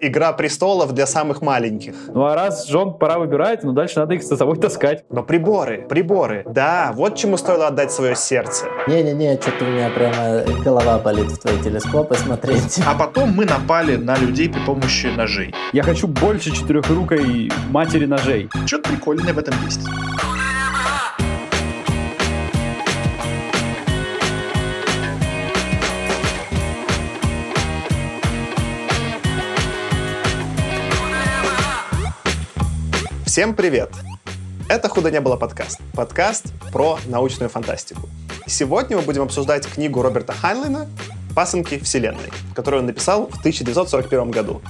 Игра престолов для самых маленьких. Ну а раз Джон пора выбирать, ну дальше надо их за собой таскать. Но приборы, приборы. Да, вот чему стоило отдать свое сердце. Не-не-не, что-то у меня прямо голова болит в твои телескопы смотреть. А потом мы напали на людей при помощи ножей. Я хочу больше четырехрукой матери ножей. Что-то прикольное в этом есть. Всем привет! Это «Худо не было» подкаст. Подкаст про научную фантастику. Сегодня мы будем обсуждать книгу Роберта Хайнлина «Пасынки Вселенной», которую он написал в 1941 году.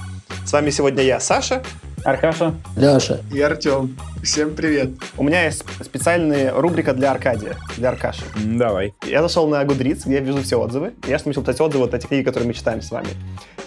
С вами сегодня я, Саша. Аркаша. Леша. И Артем. Всем привет. У меня есть специальная рубрика для Аркадия, для Аркаши. Давай. Я зашел на Goodreads, где я вижу все отзывы. Я что начал читать отзывы вот эти книги, которые мы читаем с вами.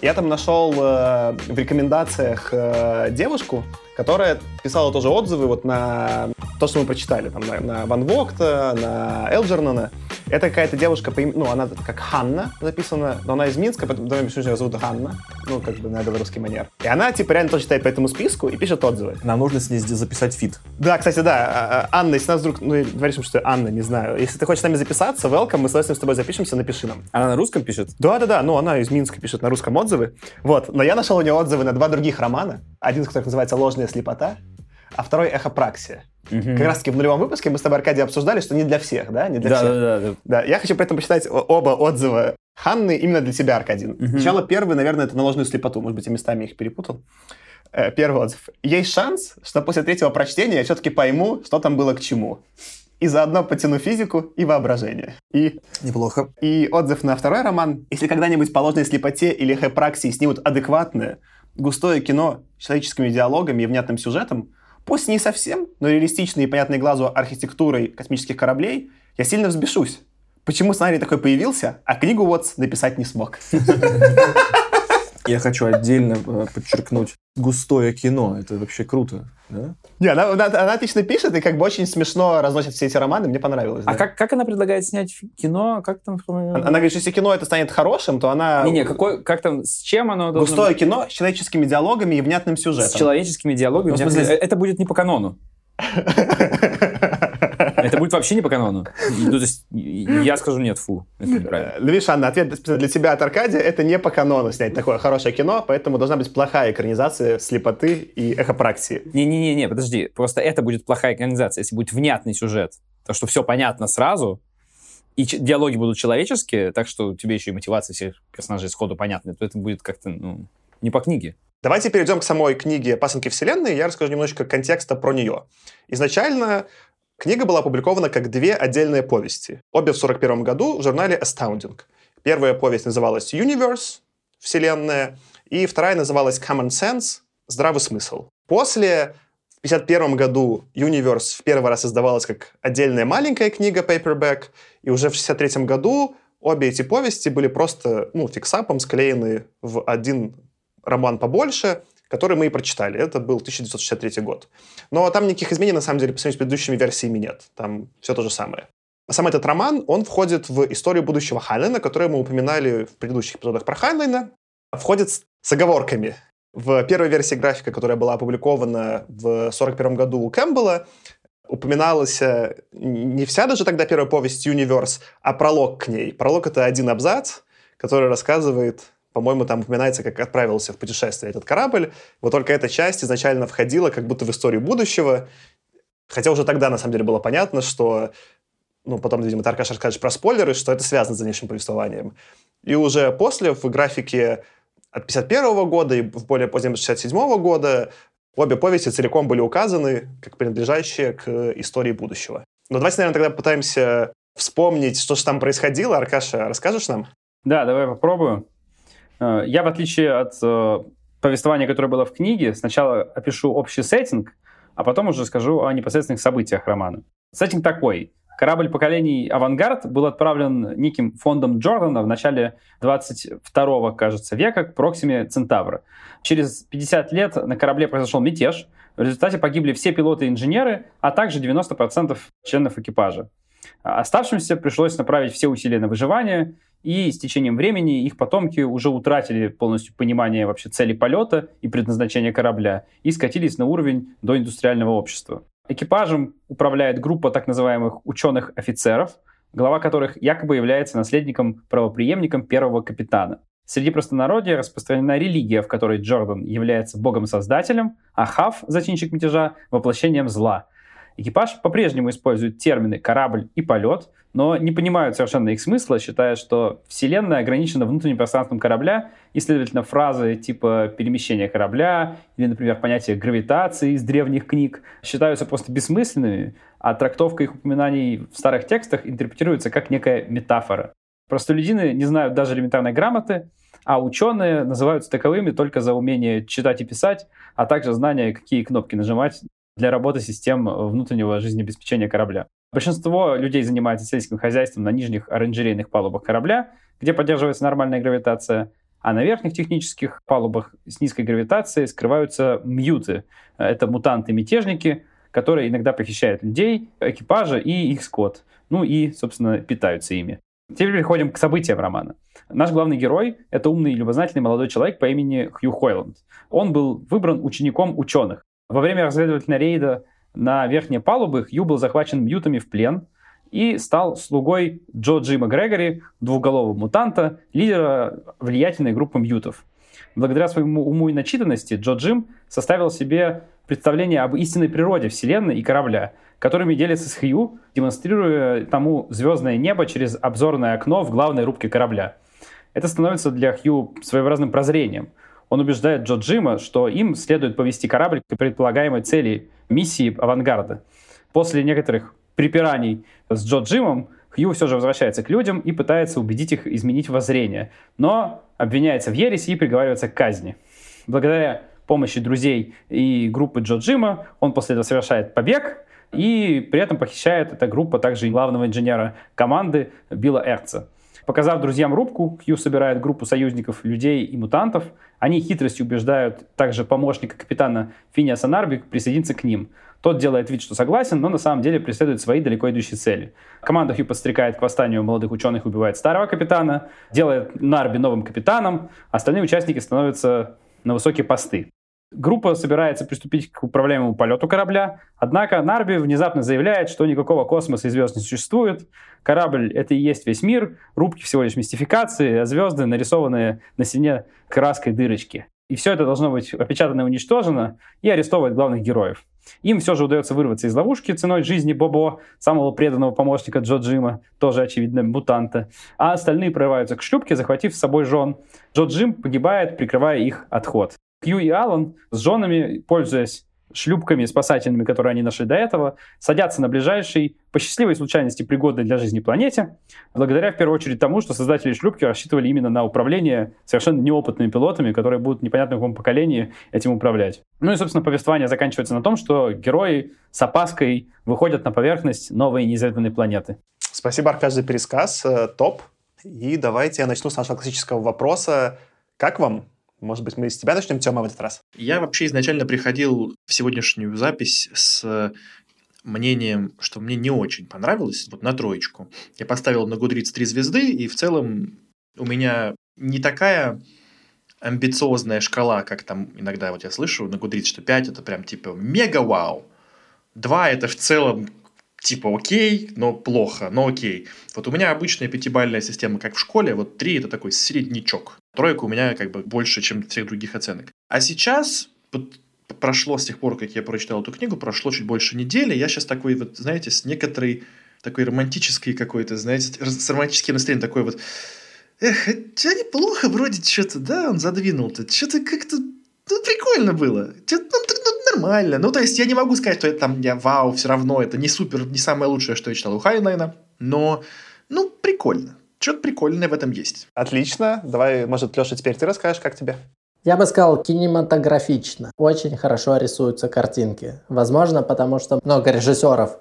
Я там нашел э, в рекомендациях э, девушку, которая писала тоже отзывы вот на то, что мы прочитали, там, на, на Ван Вогта, на Элджернона. Это какая-то девушка, по им- ну, она как Ханна записана, но она из Минска, поэтому давай почему ее зовут Ганна, ну, как бы на белорусский манер. И она, типа, реально тоже читает по этому списку и пишет отзывы. Нам нужно с ней записать feat. Да, кстати, да, а, а, Анна, если нас вдруг, ну, говоришь, что Анна, не знаю, если ты хочешь с нами записаться, welcome, мы с удовольствием с тобой запишемся, напиши нам. Она на русском пишет? Да-да-да, ну она из Минска пишет на русском отзывы. Вот, но я нашел у нее отзывы на два других романа. Один из которых называется «Ложная слепота», а второй «Эхопраксия». Как раз-таки в нулевом выпуске мы с тобой, Аркадий, обсуждали, что не для всех, да? Не для Да, всех. да, да, да. Да, я хочу поэтому почитать о- оба отзыва Ханны именно для тебя, Аркадий. Сначала первый, наверное, это на ложную слепоту. Может быть, я местами их перепутал. Э, Первый отзыв. Есть шанс, что после третьего прочтения я все-таки пойму, что там было к чему. И заодно потяну физику и воображение. И, Неплохо. и отзыв на второй роман. Если когда-нибудь по ложной слепоте или хэпраксии снимут адекватное, густое кино с человеческими диалогами и внятным сюжетом, пусть не совсем, но реалистичной и понятной глазу архитектурой космических кораблей, я сильно взбешусь. Почему сценарий такой появился, а книгу вот написать не смог? Я хочу отдельно э, подчеркнуть густое кино. Это вообще круто. Да? Не, она, она- она отлично пишет и как бы очень смешно разносит все эти романы, мне понравилось. А да. как, как она предлагает снять кино? Как там? Она, она говорит, что если кино это станет хорошим, то она... Не-не, какой, как там, с чем оно должно Густое быть? кино с человеческими диалогами и внятным С сюжетом. человеческими диалогами. Ну, в смысле, Это будет не по канону. Это будет вообще не по канону. Ну, то есть, я скажу нет, фу. Это неправильно. Э, Видишь, Анна, ответ для тебя от Аркадия. Это не по канону снять такое хорошее кино, поэтому должна быть плохая экранизация слепоты и эхопраксии. Не-не-не, подожди. Просто это будет плохая экранизация, если будет внятный сюжет. То, что все понятно сразу, и диалоги будут человеческие, так что тебе еще и мотивация всех персонажей сходу понятна, то это будет как-то, ну, не по книге. Давайте перейдем к самой книге «Пасынки Вселенной». Я расскажу немножечко контекста про нее. Изначально книга была опубликована как две отдельные повести. Обе в 1941 году в журнале Astounding. Первая повесть называлась «Universe» — «Вселенная», и вторая называлась «Common Sense» — «Здравый смысл». После в 1951 году Universe в первый раз издавалась как отдельная маленькая книга paperback, и уже в 1963 году обе эти повести были просто ну, фиксапом склеены в один роман побольше, который мы и прочитали. Это был 1963 год. Но там никаких изменений, на самом деле, по сравнению с предыдущими версиями нет. Там все то же самое. Сам этот роман, он входит в историю будущего Хайнлайна, которую мы упоминали в предыдущих эпизодах про Хайнлайна. Входит с, с оговорками. В первой версии графика, которая была опубликована в 1941 году у Кэмпбелла, упоминалась э, не вся даже тогда первая повесть «Universe», а пролог к ней. Пролог — это один абзац, который рассказывает, по-моему, там упоминается, как отправился в путешествие этот корабль. Вот только эта часть изначально входила как будто в историю будущего, хотя уже тогда, на самом деле, было понятно, что ну, потом, видимо, ты, Аркаша, расскажешь про спойлеры, что это связано с дальнейшим повествованием. И уже после, в графике от 51 года и в более позднем 67 года обе повести целиком были указаны как принадлежащие к истории будущего. Но давайте, наверное, тогда попытаемся вспомнить, что же там происходило. Аркаша, расскажешь нам? Да, давай попробую. Э, Я, в отличие от э, повествования, которое было в книге, сначала опишу общий сеттинг, а потом уже скажу о непосредственных событиях романа. Сеттинг такой. Корабль поколений «Авангард» был отправлен неким фондом Джордана в начале 22 кажется, века к Проксиме Центавра. Через 50 лет на корабле произошел мятеж. В результате погибли все пилоты и инженеры, а также 90% членов экипажа. Оставшимся пришлось направить все усилия на выживание, и с течением времени их потомки уже утратили полностью понимание вообще цели полета и предназначения корабля и скатились на уровень до индустриального общества. Экипажем управляет группа так называемых ученых-офицеров, глава которых якобы является наследником-правоприемником первого капитана. Среди простонародья распространена религия, в которой Джордан является богом-создателем, а Хав, зачинщик мятежа, воплощением зла. Экипаж по-прежнему использует термины «корабль» и «полет», но не понимают совершенно их смысла, считая, что Вселенная ограничена внутренним пространством корабля, и, следовательно, фразы типа «перемещение корабля» или, например, понятие гравитации из древних книг считаются просто бессмысленными, а трактовка их упоминаний в старых текстах интерпретируется как некая метафора. Простолюдины не знают даже элементарной грамоты, а ученые называются таковыми только за умение читать и писать, а также знание, какие кнопки нажимать для работы систем внутреннего жизнеобеспечения корабля. Большинство людей занимается сельским хозяйством на нижних оранжерейных палубах корабля, где поддерживается нормальная гравитация, а на верхних технических палубах с низкой гравитацией скрываются мьюты. Это мутанты-мятежники, которые иногда похищают людей, экипажа и их скот. Ну и, собственно, питаются ими. Теперь переходим к событиям романа. Наш главный герой — это умный и любознательный молодой человек по имени Хью Хойланд. Он был выбран учеником ученых. Во время разведывательного рейда на верхние палубы Хью был захвачен мьютами в плен и стал слугой Джо Джима Грегори, двухголового мутанта, лидера влиятельной группы мьютов. Благодаря своему уму и начитанности Джо Джим составил себе представление об истинной природе Вселенной и корабля, которыми делится с Хью, демонстрируя тому звездное небо через обзорное окно в главной рубке корабля. Это становится для Хью своеобразным прозрением. Он убеждает Джо Джима, что им следует повести корабль к предполагаемой цели миссии авангарда. После некоторых припираний с Джо Джимом Хью все же возвращается к людям и пытается убедить их изменить воззрение, но обвиняется в ереси и приговаривается к казни. Благодаря помощи друзей и группы Джо Джима он после этого совершает побег, и при этом похищает эта группа также главного инженера команды Билла Эрца. Показав друзьям рубку, Хью собирает группу союзников, людей и мутантов. Они хитростью убеждают также помощника капитана Финиаса Нарбик присоединиться к ним. Тот делает вид, что согласен, но на самом деле преследует свои далеко идущие цели. Команда Хью подстрекает к восстанию молодых ученых, убивает старого капитана, делает Нарби новым капитаном, остальные участники становятся на высокие посты. Группа собирается приступить к управляемому полету корабля, однако Нарби внезапно заявляет, что никакого космоса и звезд не существует, корабль — это и есть весь мир, рубки всего лишь мистификации, а звезды нарисованные на стене краской дырочки. И все это должно быть опечатано и уничтожено, и арестовывать главных героев. Им все же удается вырваться из ловушки ценой жизни Бобо, самого преданного помощника Джо Джима, тоже, очевидно, мутанта. А остальные прорываются к шлюпке, захватив с собой жен. Джо Джим погибает, прикрывая их отход. Кью и Аллан с женами, пользуясь шлюпками спасательными, которые они нашли до этого, садятся на ближайшей, по счастливой случайности, пригодной для жизни планете, благодаря, в первую очередь, тому, что создатели шлюпки рассчитывали именно на управление совершенно неопытными пилотами, которые будут непонятно в каком поколении этим управлять. Ну и, собственно, повествование заканчивается на том, что герои с опаской выходят на поверхность новой неизведанной планеты. Спасибо, Аркаш, за пересказ. Э, топ. И давайте я начну с нашего классического вопроса. Как вам может быть, мы с тебя начнем, Тёма, в этот раз? Я вообще изначально приходил в сегодняшнюю запись с мнением, что мне не очень понравилось, вот на троечку. Я поставил на Goodreads три звезды, и в целом у меня не такая амбициозная шкала, как там иногда вот я слышу на Goodreads, что 5 это прям типа мега-вау. 2 это в целом типа окей, но плохо, но окей. Вот у меня обычная пятибальная система, как в школе, вот 3 это такой среднячок. Тройка у меня как бы больше, чем всех других оценок. А сейчас прошло с тех пор, как я прочитал эту книгу, прошло чуть больше недели. Я сейчас такой вот, знаете, с некоторой такой романтической какой-то, знаете, с романтическим настроением такой вот Эх, хотя неплохо вроде что-то, да, он задвинул-то. Что-то как-то, ну, прикольно было. Ну, нормально. Ну, то есть, я не могу сказать, что это там, я, вау, все равно, это не супер, не самое лучшее, что я читал у Хайнлайна, но, ну, прикольно. Что-то прикольное в этом есть. Отлично. Давай, может, Леша, теперь ты расскажешь, как тебе? Я бы сказал, кинематографично. Очень хорошо рисуются картинки. Возможно, потому что много режиссеров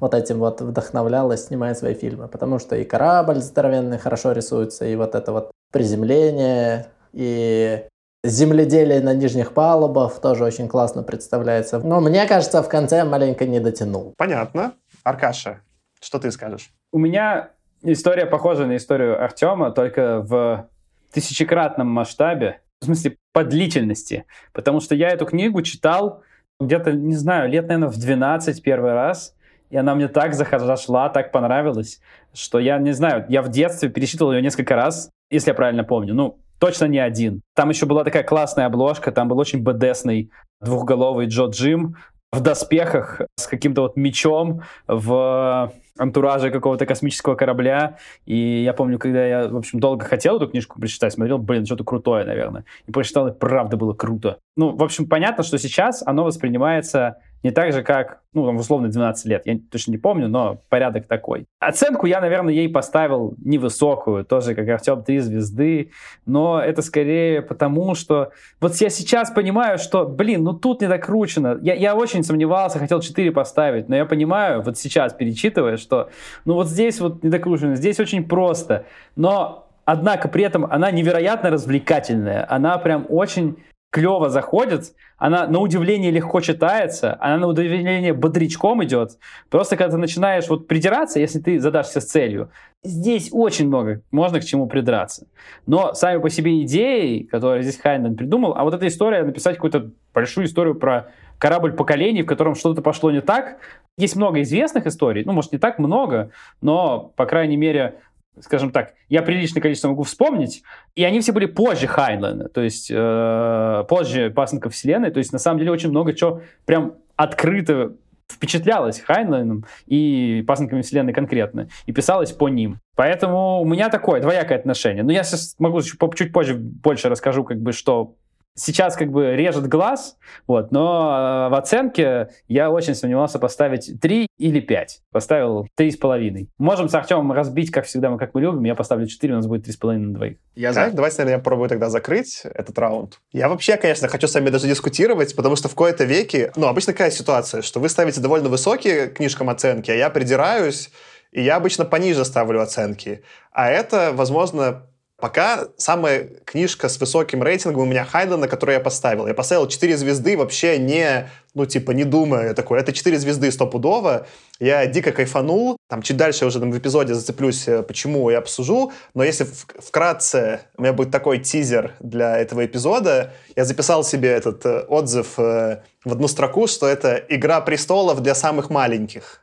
вот этим вот вдохновлялось, снимая свои фильмы. Потому что и корабль здоровенный хорошо рисуется, и вот это вот приземление, и земледелие на нижних палубах тоже очень классно представляется. Но мне кажется, в конце маленько не дотянул. Понятно. Аркаша, что ты скажешь? У меня История похожа на историю Артема, только в тысячекратном масштабе, в смысле по длительности. Потому что я эту книгу читал где-то, не знаю, лет, наверное, в 12 первый раз, и она мне так зашла, так понравилась, что я не знаю, я в детстве пересчитывал ее несколько раз, если я правильно помню. Ну, точно не один. Там еще была такая классная обложка, там был очень бдсный двухголовый Джо Джим в доспехах с каким-то вот мечом в антураже какого-то космического корабля. И я помню, когда я, в общем, долго хотел эту книжку прочитать, смотрел, блин, что-то крутое, наверное. И прочитал, и правда было круто. Ну, в общем, понятно, что сейчас оно воспринимается не так же, как, ну, там, условно, 12 лет. Я точно не помню, но порядок такой. Оценку я, наверное, ей поставил невысокую, тоже как Артем, три звезды, но это скорее потому, что вот я сейчас понимаю, что, блин, ну тут не докручено. Я, я очень сомневался, хотел 4 поставить, но я понимаю, вот сейчас перечитывая, что, ну вот здесь вот не докручено, здесь очень просто, но Однако при этом она невероятно развлекательная. Она прям очень клево заходит, она на удивление легко читается, она на удивление бодрячком идет. Просто когда ты начинаешь вот придираться, если ты задашься с целью, здесь очень много можно к чему придраться. Но сами по себе идеи, которые здесь Хайнлайн придумал, а вот эта история, написать какую-то большую историю про корабль поколений, в котором что-то пошло не так. Есть много известных историй, ну, может, не так много, но, по крайней мере, скажем так, я приличное количество могу вспомнить, и они все были позже Хайнлайна, то есть э, позже Пасынка Вселенной, то есть на самом деле очень много чего прям открыто впечатлялось Хайнлайном и Пасынками Вселенной конкретно, и писалось по ним. Поэтому у меня такое двоякое отношение. Но я сейчас могу чуть позже больше расскажу, как бы, что сейчас как бы режет глаз, вот, но э, в оценке я очень сомневался поставить 3 или 5. Поставил 3,5. Можем с Артемом разбить, как всегда, мы как мы любим. Я поставлю 4, у нас будет 3,5 на двоих. Я за. давайте, наверное, я попробую тогда закрыть этот раунд. Я вообще, конечно, хочу с вами даже дискутировать, потому что в кои-то веке, ну, обычно какая ситуация, что вы ставите довольно высокие книжкам оценки, а я придираюсь, и я обычно пониже ставлю оценки. А это, возможно, Пока самая книжка с высоким рейтингом у меня Хайдена, которую я поставил. Я поставил 4 звезды вообще не, ну, типа, не думая такой. Это 4 звезды стопудово. Я дико кайфанул. Там чуть дальше уже там, в эпизоде зацеплюсь, э, почему я обсужу. Но если вкратце у меня будет такой тизер для этого эпизода, я записал себе этот э, отзыв э, в одну строку, что это «Игра престолов для самых маленьких».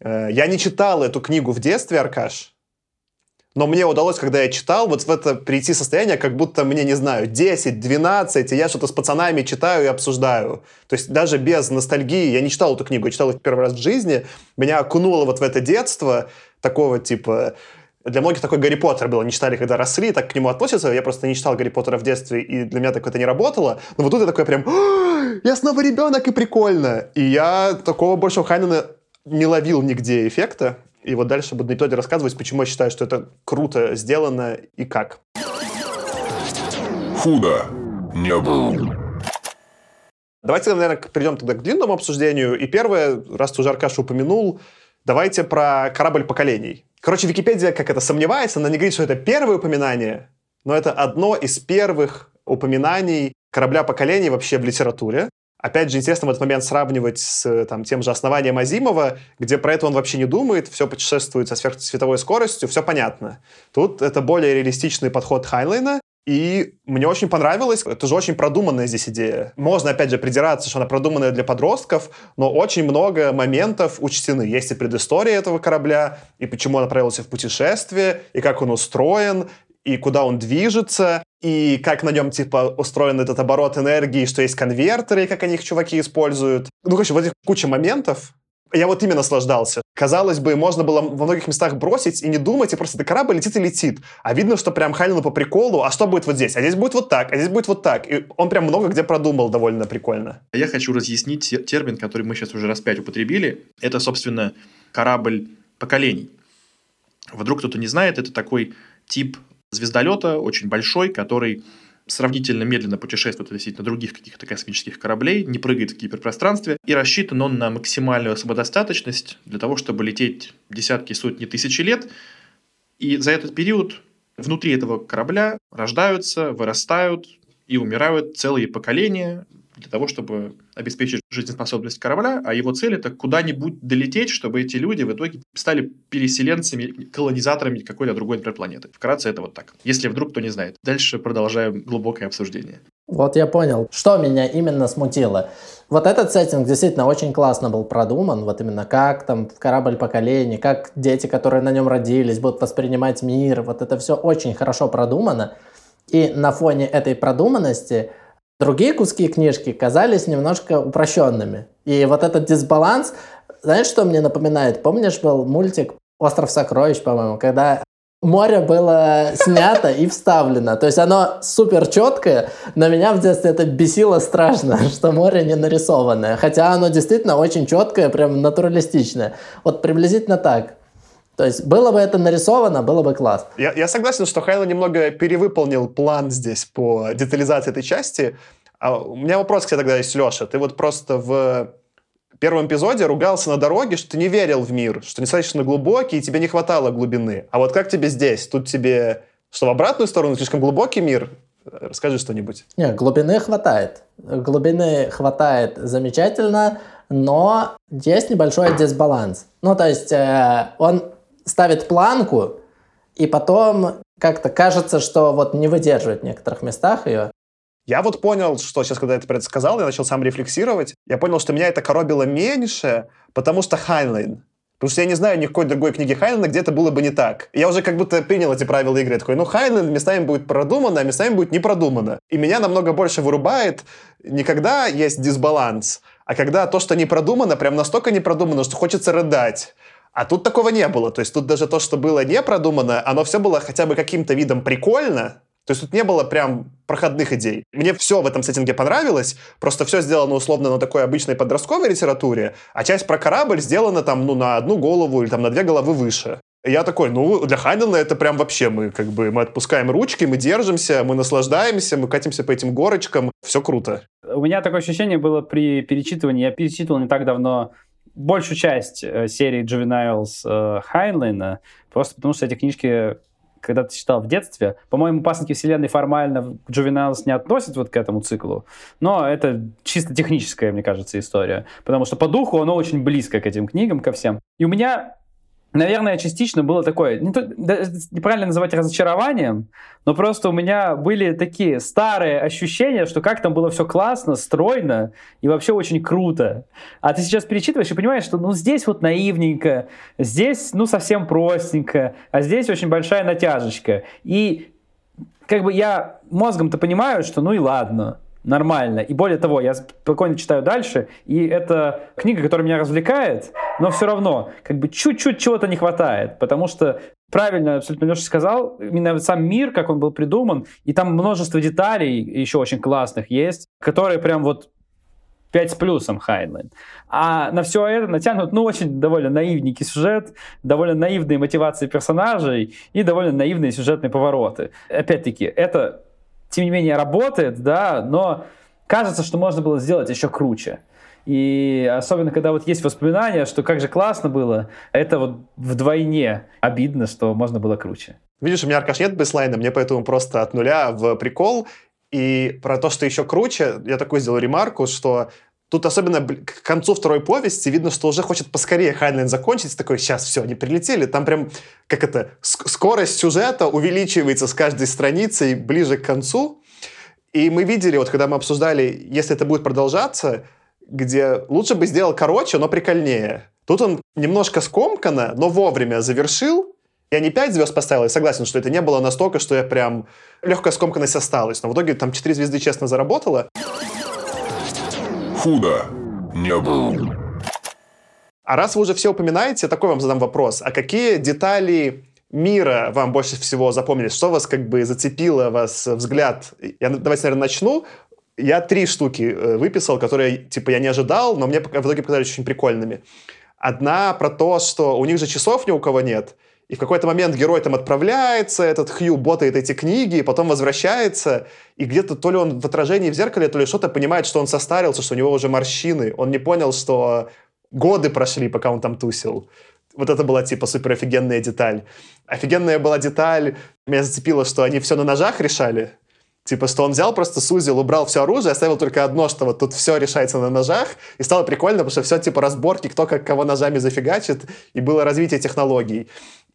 Я не читал эту книгу в детстве, Аркаш, но мне удалось, когда я читал, вот в это прийти состояние, как будто мне, не знаю, 10, 12, и я что-то с пацанами читаю и обсуждаю. То есть даже без ностальгии, я не читал эту книгу, я читал ее первый раз в жизни, меня окунуло вот в это детство, такого типа... Для многих такой Гарри Поттер был, они читали, когда росли, так к нему относятся. Я просто не читал Гарри Поттера в детстве, и для меня так это не работало. Но вот тут я такой прям, я снова ребенок, и прикольно. И я такого больше у Хайнена не ловил нигде эффекта. И вот дальше буду на эпизоде рассказывать, почему я считаю, что это круто сделано и как. Худо не было. Давайте, наверное, перейдем тогда к длинному обсуждению. И первое, раз ты уже Аркаша упомянул, давайте про корабль поколений. Короче, Википедия как это сомневается, она не говорит, что это первое упоминание, но это одно из первых упоминаний корабля поколений вообще в литературе. Опять же, интересно в этот момент сравнивать с там, тем же основанием Азимова, где про это он вообще не думает, все путешествует со сверхсветовой скоростью, все понятно. Тут это более реалистичный подход Хайнлайна, и мне очень понравилось. Это же очень продуманная здесь идея. Можно, опять же, придираться, что она продуманная для подростков, но очень много моментов учтены. Есть и предыстория этого корабля, и почему он отправился в путешествие, и как он устроен, и куда он движется, и как на нем, типа, устроен этот оборот энергии, что есть конвертеры, и как они их чуваки используют. Ну, короче, вот этих куча моментов, я вот ими наслаждался. Казалось бы, можно было во многих местах бросить и не думать, и просто корабль летит и летит. А видно, что прям Хайнину по приколу, а что будет вот здесь? А здесь будет вот так, а здесь будет вот так. И он прям много где продумал довольно прикольно. Я хочу разъяснить термин, который мы сейчас уже раз пять употребили. Это, собственно, корабль поколений. Вдруг кто-то не знает, это такой тип звездолета, очень большой, который сравнительно медленно путешествует относительно других каких-то космических кораблей, не прыгает в гиперпространстве, и рассчитан он на максимальную самодостаточность для того, чтобы лететь десятки, сотни, тысячи лет. И за этот период внутри этого корабля рождаются, вырастают и умирают целые поколения, для того, чтобы обеспечить жизнеспособность корабля, а его цель это куда-нибудь долететь, чтобы эти люди в итоге стали переселенцами, колонизаторами какой-то другой, например, планеты. Вкратце это вот так. Если вдруг кто не знает. Дальше продолжаем глубокое обсуждение. Вот я понял, что меня именно смутило. Вот этот сеттинг действительно очень классно был продуман, вот именно как там корабль поколений, как дети, которые на нем родились, будут воспринимать мир, вот это все очень хорошо продумано. И на фоне этой продуманности другие куски книжки казались немножко упрощенными. И вот этот дисбаланс, знаешь, что мне напоминает? Помнишь, был мультик «Остров сокровищ», по-моему, когда море было снято и вставлено. То есть оно супер четкое, но меня в детстве это бесило страшно, что море не нарисованное. Хотя оно действительно очень четкое, прям натуралистичное. Вот приблизительно так. То есть было бы это нарисовано, было бы класс. Я, я согласен, что Хайло немного перевыполнил план здесь по детализации этой части. А у меня вопрос к тебе тогда есть, Леша. Ты вот просто в первом эпизоде ругался на дороге, что ты не верил в мир, что недостаточно глубокий, и тебе не хватало глубины. А вот как тебе здесь? Тут тебе что, в обратную сторону слишком глубокий мир? Расскажи что-нибудь. Нет, глубины хватает. Глубины хватает замечательно, но есть небольшой дисбаланс. Ну, то есть э, он ставит планку, и потом как-то кажется, что вот не выдерживает в некоторых местах ее. Я вот понял, что сейчас, когда это сказал, я начал сам рефлексировать, я понял, что меня это коробило меньше, потому что Хайнлайн. Потому что я не знаю никакой другой книги Хайнлайна, где это было бы не так. Я уже как будто принял эти правила игры. Я такой, ну, Хайнлайн местами будет продумано, а местами будет не продумано. И меня намного больше вырубает не когда есть дисбаланс, а когда то, что не продумано, прям настолько не продумано, что хочется рыдать. А тут такого не было. То есть тут даже то, что было не продумано, оно все было хотя бы каким-то видом прикольно, то есть тут не было прям проходных идей. Мне все в этом сеттинге понравилось, просто все сделано условно на такой обычной подростковой литературе, а часть про корабль сделана там, ну, на одну голову или там на две головы выше. И я такой, ну, для Хайдена это прям вообще мы как бы, мы отпускаем ручки, мы держимся, мы наслаждаемся, мы катимся по этим горочкам, все круто. У меня такое ощущение было при перечитывании, я перечитывал не так давно большую часть э, серии Juveniles э, Хайнлайна, просто потому что эти книжки когда ты читал в детстве. По-моему, «Пасынки вселенной» формально Juveniles не относят вот к этому циклу, но это чисто техническая, мне кажется, история. Потому что по духу оно очень близко к этим книгам, ко всем. И у меня наверное, частично было такое, не то, неправильно называть разочарованием, но просто у меня были такие старые ощущения, что как там было все классно, стройно и вообще очень круто. А ты сейчас перечитываешь и понимаешь, что ну здесь вот наивненько, здесь ну совсем простенько, а здесь очень большая натяжечка. И как бы я мозгом-то понимаю, что ну и ладно, нормально. И более того, я спокойно читаю дальше, и это книга, которая меня развлекает, но все равно как бы чуть-чуть чего-то не хватает, потому что правильно абсолютно Леша сказал, именно сам мир, как он был придуман, и там множество деталей еще очень классных есть, которые прям вот 5 с плюсом Хайнлайн. А на все это натянут, ну, очень довольно наивненький сюжет, довольно наивные мотивации персонажей и довольно наивные сюжетные повороты. Опять-таки, это тем не менее работает, да, но кажется, что можно было сделать еще круче. И особенно, когда вот есть воспоминания, что как же классно было, это вот вдвойне обидно, что можно было круче. Видишь, у меня, Аркаш, нет бейслайна, мне поэтому просто от нуля в прикол. И про то, что еще круче, я такую сделал ремарку, что Тут особенно к концу второй повести видно, что уже хочет поскорее Хайнлайн закончить. Такой, сейчас все, они прилетели. Там прям, как это, скорость сюжета увеличивается с каждой страницей ближе к концу. И мы видели, вот когда мы обсуждали, если это будет продолжаться, где лучше бы сделал короче, но прикольнее. Тут он немножко скомканно, но вовремя завершил. Я не 5 звезд поставил, я согласен, что это не было настолько, что я прям... Легкая скомканность осталась. Но в итоге там 4 звезды честно заработала худо не был. А раз вы уже все упоминаете, такой вам задам вопрос. А какие детали мира вам больше всего запомнились? Что вас как бы зацепило, вас взгляд? Я, давайте, наверное, начну. Я три штуки э, выписал, которые, типа, я не ожидал, но мне в итоге показались очень прикольными. Одна про то, что у них же часов ни у кого нет, и в какой-то момент герой там отправляется, этот Хью ботает эти книги, и потом возвращается, и где-то то ли он в отражении в зеркале, то ли что-то понимает, что он состарился, что у него уже морщины. Он не понял, что годы прошли, пока он там тусил. Вот это была типа супер офигенная деталь. Офигенная была деталь, меня зацепило, что они все на ножах решали. Типа, что он взял, просто сузил, убрал все оружие, оставил только одно, что вот тут все решается на ножах, и стало прикольно, потому что все типа разборки, кто как кого ножами зафигачит, и было развитие технологий.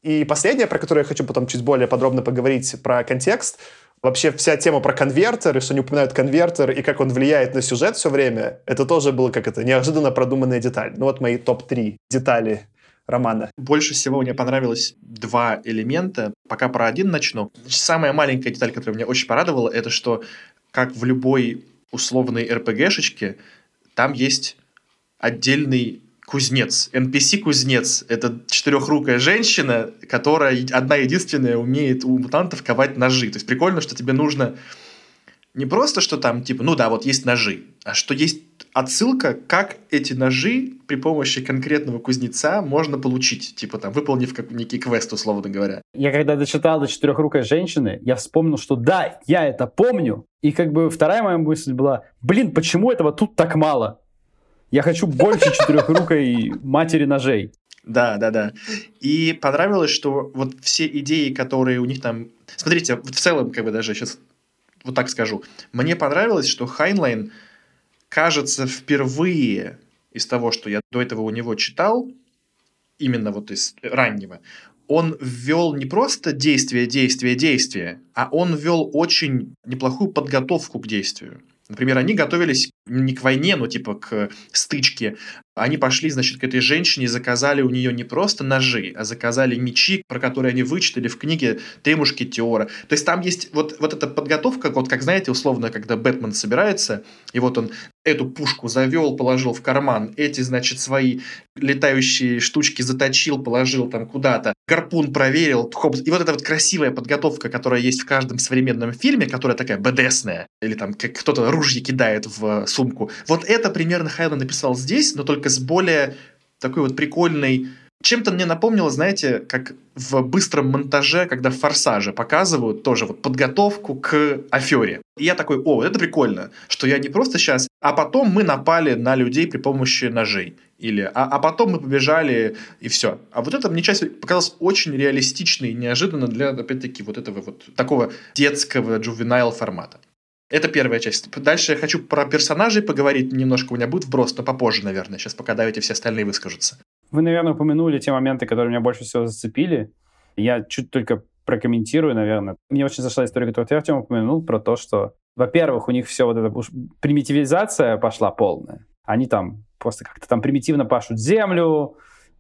И последнее, про которое я хочу потом чуть более подробно поговорить, про контекст, вообще вся тема про конвертер, что они упоминают конвертер, и как он влияет на сюжет все время, это тоже было как это, неожиданно продуманная деталь. Ну вот мои топ-3 детали романа. Больше всего мне понравилось два элемента. Пока про один начну. Самая маленькая деталь, которая меня очень порадовала, это что, как в любой условной РПГшечке, там есть отдельный кузнец, NPC-кузнец. Это четырехрукая женщина, которая одна единственная умеет у мутантов ковать ножи. То есть прикольно, что тебе нужно не просто, что там, типа, ну да, вот есть ножи, а что есть отсылка, как эти ножи при помощи конкретного кузнеца можно получить, типа там, выполнив как некий квест, условно говоря. Я когда дочитал до четырехрукой женщины, я вспомнил, что да, я это помню. И как бы вторая моя мысль была, блин, почему этого тут так мало? Я хочу больше четырехрукой матери ножей. Да, да, да. И понравилось, что вот все идеи, которые у них там... Смотрите, в целом, как бы даже сейчас вот так скажу. Мне понравилось, что Хайнлайн, кажется, впервые из того, что я до этого у него читал, именно вот из раннего, он ввел не просто действие, действие, действие, а он ввел очень неплохую подготовку к действию. Например, они готовились не к войне, но типа к стычке. Они пошли, значит, к этой женщине и заказали у нее не просто ножи, а заказали мечи, про которые они вычитали в книге «Три мушкетера». То есть там есть вот, вот эта подготовка, вот как, знаете, условно, когда Бэтмен собирается, и вот он эту пушку завел, положил в карман, эти, значит, свои летающие штучки заточил, положил там куда-то, гарпун проверил, хоп, и вот эта вот красивая подготовка, которая есть в каждом современном фильме, которая такая БДСная, или там как кто-то ружье кидает в сумку. Вот это примерно Хайла написал здесь, но только с более такой вот прикольной чем-то мне напомнило, знаете, как в быстром монтаже, когда в «Форсаже» показывают тоже вот подготовку к афере. И я такой, о, это прикольно, что я не просто сейчас, а потом мы напали на людей при помощи ножей. Или, а, а потом мы побежали, и все. А вот это мне часть показалось очень реалистично и неожиданно для, опять-таки, вот этого вот такого детского джувенайл формата. Это первая часть. Дальше я хочу про персонажей поговорить немножко. У меня будет вброс, но попозже, наверное. Сейчас пока давайте все остальные выскажутся. Вы, наверное, упомянули те моменты, которые меня больше всего зацепили. Я чуть только прокомментирую, наверное. Мне очень зашла история, которую ты, Артем, упомянул, про то, что, во-первых, у них все вот эта уж примитивизация пошла полная. Они там просто как-то там примитивно пашут землю,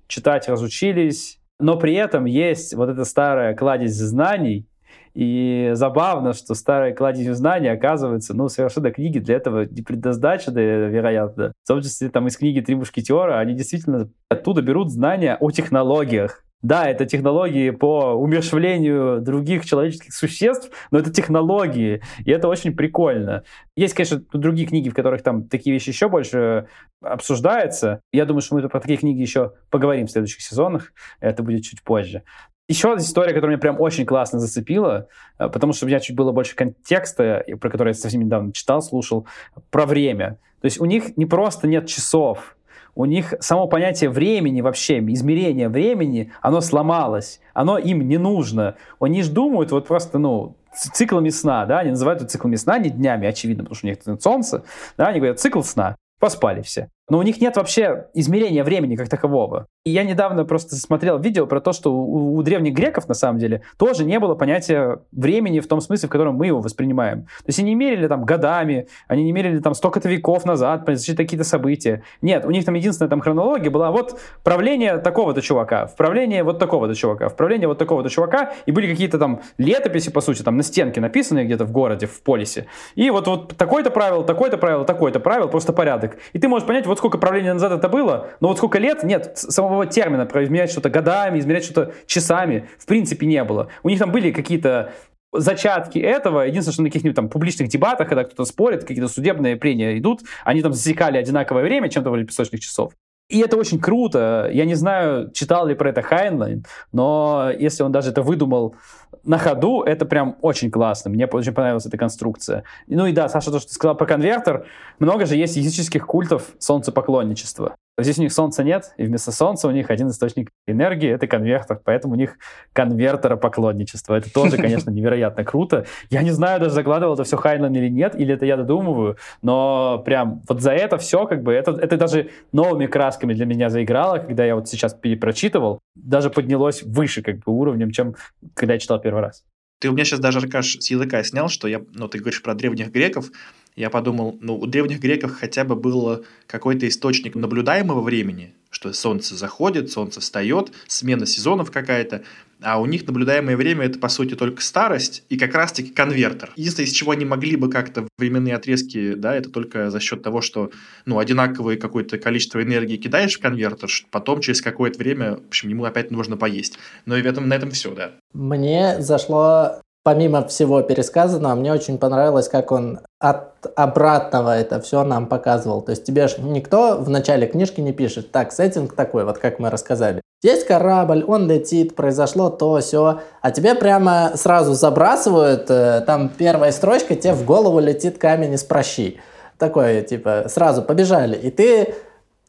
читать разучились, но при этом есть вот эта старая кладезь знаний, и забавно, что старые кладезью знаний, оказывается, ну, совершенно книги для этого не предназначены, вероятно. В том числе там из книги «Три мушкетера», они действительно оттуда берут знания о технологиях. Да, это технологии по умершвлению других человеческих существ, но это технологии, и это очень прикольно. Есть, конечно, другие книги, в которых там такие вещи еще больше обсуждаются. Я думаю, что мы про такие книги еще поговорим в следующих сезонах, это будет чуть позже. Еще одна история, которая меня прям очень классно зацепила, э, потому что у меня чуть было больше контекста, про который я совсем недавно читал, слушал, про время. То есть у них не просто нет часов, у них само понятие времени вообще, измерение времени, оно сломалось, оно им не нужно. Они же думают вот просто, ну, циклами сна, да, они называют это циклами сна, не днями, очевидно, потому что у них солнце, да, они говорят цикл сна, поспали все. Но у них нет вообще измерения времени как такового. И я недавно просто смотрел видео про то, что у, у древних греков, на самом деле, тоже не было понятия времени в том смысле, в котором мы его воспринимаем. То есть они не мерили там годами, они не мерили там столько-то веков назад, произошли какие-то события. Нет, у них там единственная там хронология была вот правление такого-то чувака, правление вот такого-то чувака, правление вот такого-то чувака, и были какие-то там летописи, по сути, там на стенке написанные где-то в городе, в полисе. И вот, вот такое-то правило, такое-то правило, такое-то правило, просто порядок. И ты можешь понять, вот сколько правления назад это было, но вот сколько лет, нет, самого термина про измерять что-то годами, измерять что-то часами, в принципе, не было. У них там были какие-то зачатки этого. Единственное, что на каких-нибудь там публичных дебатах, когда кто-то спорит, какие-то судебные прения идут, они там засекали одинаковое время, чем-то вроде песочных часов. И это очень круто. Я не знаю, читал ли про это Хайнлайн, но если он даже это выдумал на ходу, это прям очень классно. Мне очень понравилась эта конструкция. Ну и да, Саша, то, что ты сказал про конвертер, много же есть языческих культов солнцепоклонничества. Здесь у них солнца нет, и вместо солнца у них один источник энергии — это конвертер, поэтому у них конвертеропоклонничество. Это тоже, конечно, невероятно круто. Я не знаю, даже закладывал это все Хайнлайн или нет, или это я додумываю, но прям вот за это все как бы, это, это даже новыми красками для меня заиграло, когда я вот сейчас перепрочитывал, даже поднялось выше как бы уровнем, чем когда я читал первый раз. Ты у меня сейчас даже, Аркаш, с языка снял, что я, ну, ты говоришь про древних греков, я подумал, ну, у древних греков хотя бы был какой-то источник наблюдаемого времени, что солнце заходит, солнце встает, смена сезонов какая-то, а у них наблюдаемое время это по сути только старость и как раз-таки конвертер. Единственное, из чего они могли бы как-то временные отрезки, да, это только за счет того, что ну, одинаковое какое-то количество энергии кидаешь в конвертер, потом через какое-то время, в общем, ему опять нужно поесть. Но и в этом, на этом все, да. Мне зашло помимо всего пересказанного, мне очень понравилось, как он от обратного это все нам показывал. То есть тебе же никто в начале книжки не пишет, так, сеттинг такой, вот как мы рассказали. Есть корабль, он летит, произошло то, все, а тебе прямо сразу забрасывают, э, там первая строчка, тебе в голову летит камень из прощи. Такое, типа, сразу побежали. И ты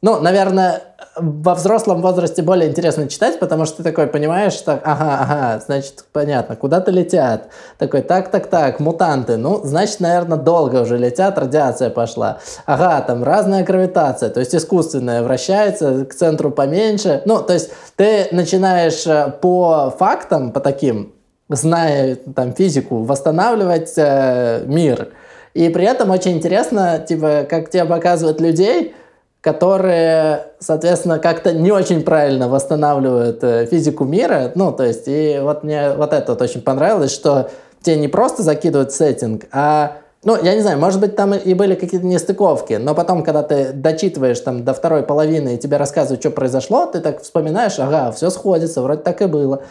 ну, наверное, во взрослом возрасте более интересно читать, потому что ты такой понимаешь, что, ага, ага, значит, понятно, куда-то летят. Такой, так, так, так, мутанты, ну, значит, наверное, долго уже летят, радиация пошла. Ага, там разная гравитация, то есть искусственная вращается, к центру поменьше. Ну, то есть ты начинаешь э, по фактам, по таким, зная там физику, восстанавливать э, мир. И при этом очень интересно, типа, как тебе показывают людей, которые, соответственно, как-то не очень правильно восстанавливают э, физику мира. Ну, то есть, и вот мне вот это вот очень понравилось, что тебе не просто закидывают сеттинг, а ну, я не знаю, может быть, там и были какие-то нестыковки, но потом, когда ты дочитываешь там до второй половины и тебе рассказывают, что произошло, ты так вспоминаешь, ага, все сходится, вроде так и было.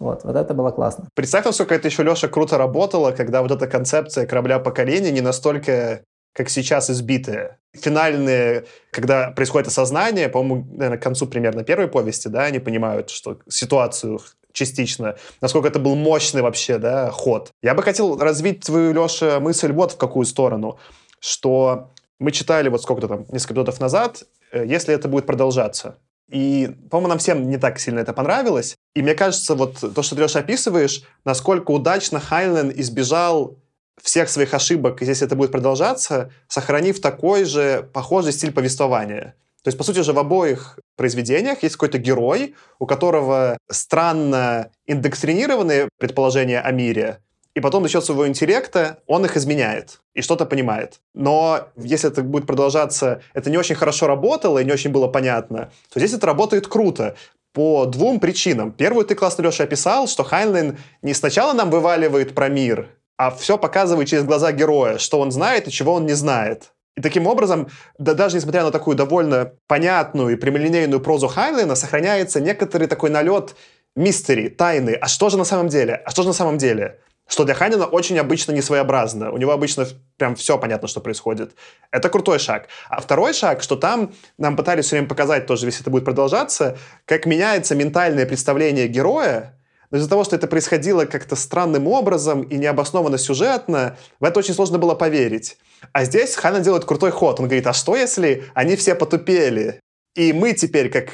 Вот, вот это было классно. Представь, насколько это еще, Леша, круто работало, когда вот эта концепция корабля поколения не настолько как сейчас избитые. Финальные, когда происходит осознание, по-моему, наверное, к концу примерно первой повести, да, они понимают, что ситуацию частично, насколько это был мощный вообще, да, ход. Я бы хотел развить твою, Леша, мысль вот в какую сторону, что мы читали вот сколько-то там, несколько эпизодов назад, э, если это будет продолжаться. И, по-моему, нам всем не так сильно это понравилось. И мне кажется, вот то, что ты, Леша, описываешь, насколько удачно Хайнлен избежал всех своих ошибок, если это будет продолжаться, сохранив такой же похожий стиль повествования. То есть, по сути же, в обоих произведениях есть какой-то герой, у которого странно индоктринированные предположения о мире, и потом за счет своего интеллекта он их изменяет и что-то понимает. Но если это будет продолжаться, это не очень хорошо работало и не очень было понятно, то здесь это работает круто по двум причинам. Первую ты классно, Леша, описал, что Хайнлайн не сначала нам вываливает про мир, а все показывает через глаза героя, что он знает и чего он не знает. И таким образом, да, даже несмотря на такую довольно понятную и прямолинейную прозу Хайнлайна, сохраняется некоторый такой налет mystery, тайны. А что же на самом деле? А что же на самом деле? Что для Хайнина очень обычно не своеобразно. У него обычно прям все понятно, что происходит. Это крутой шаг. А второй шаг, что там нам пытались все время показать тоже, если это будет продолжаться, как меняется ментальное представление героя, но из-за того, что это происходило как-то странным образом и необоснованно сюжетно, в это очень сложно было поверить. А здесь Хана делает крутой ход. Он говорит, а что если они все потупели? И мы теперь, как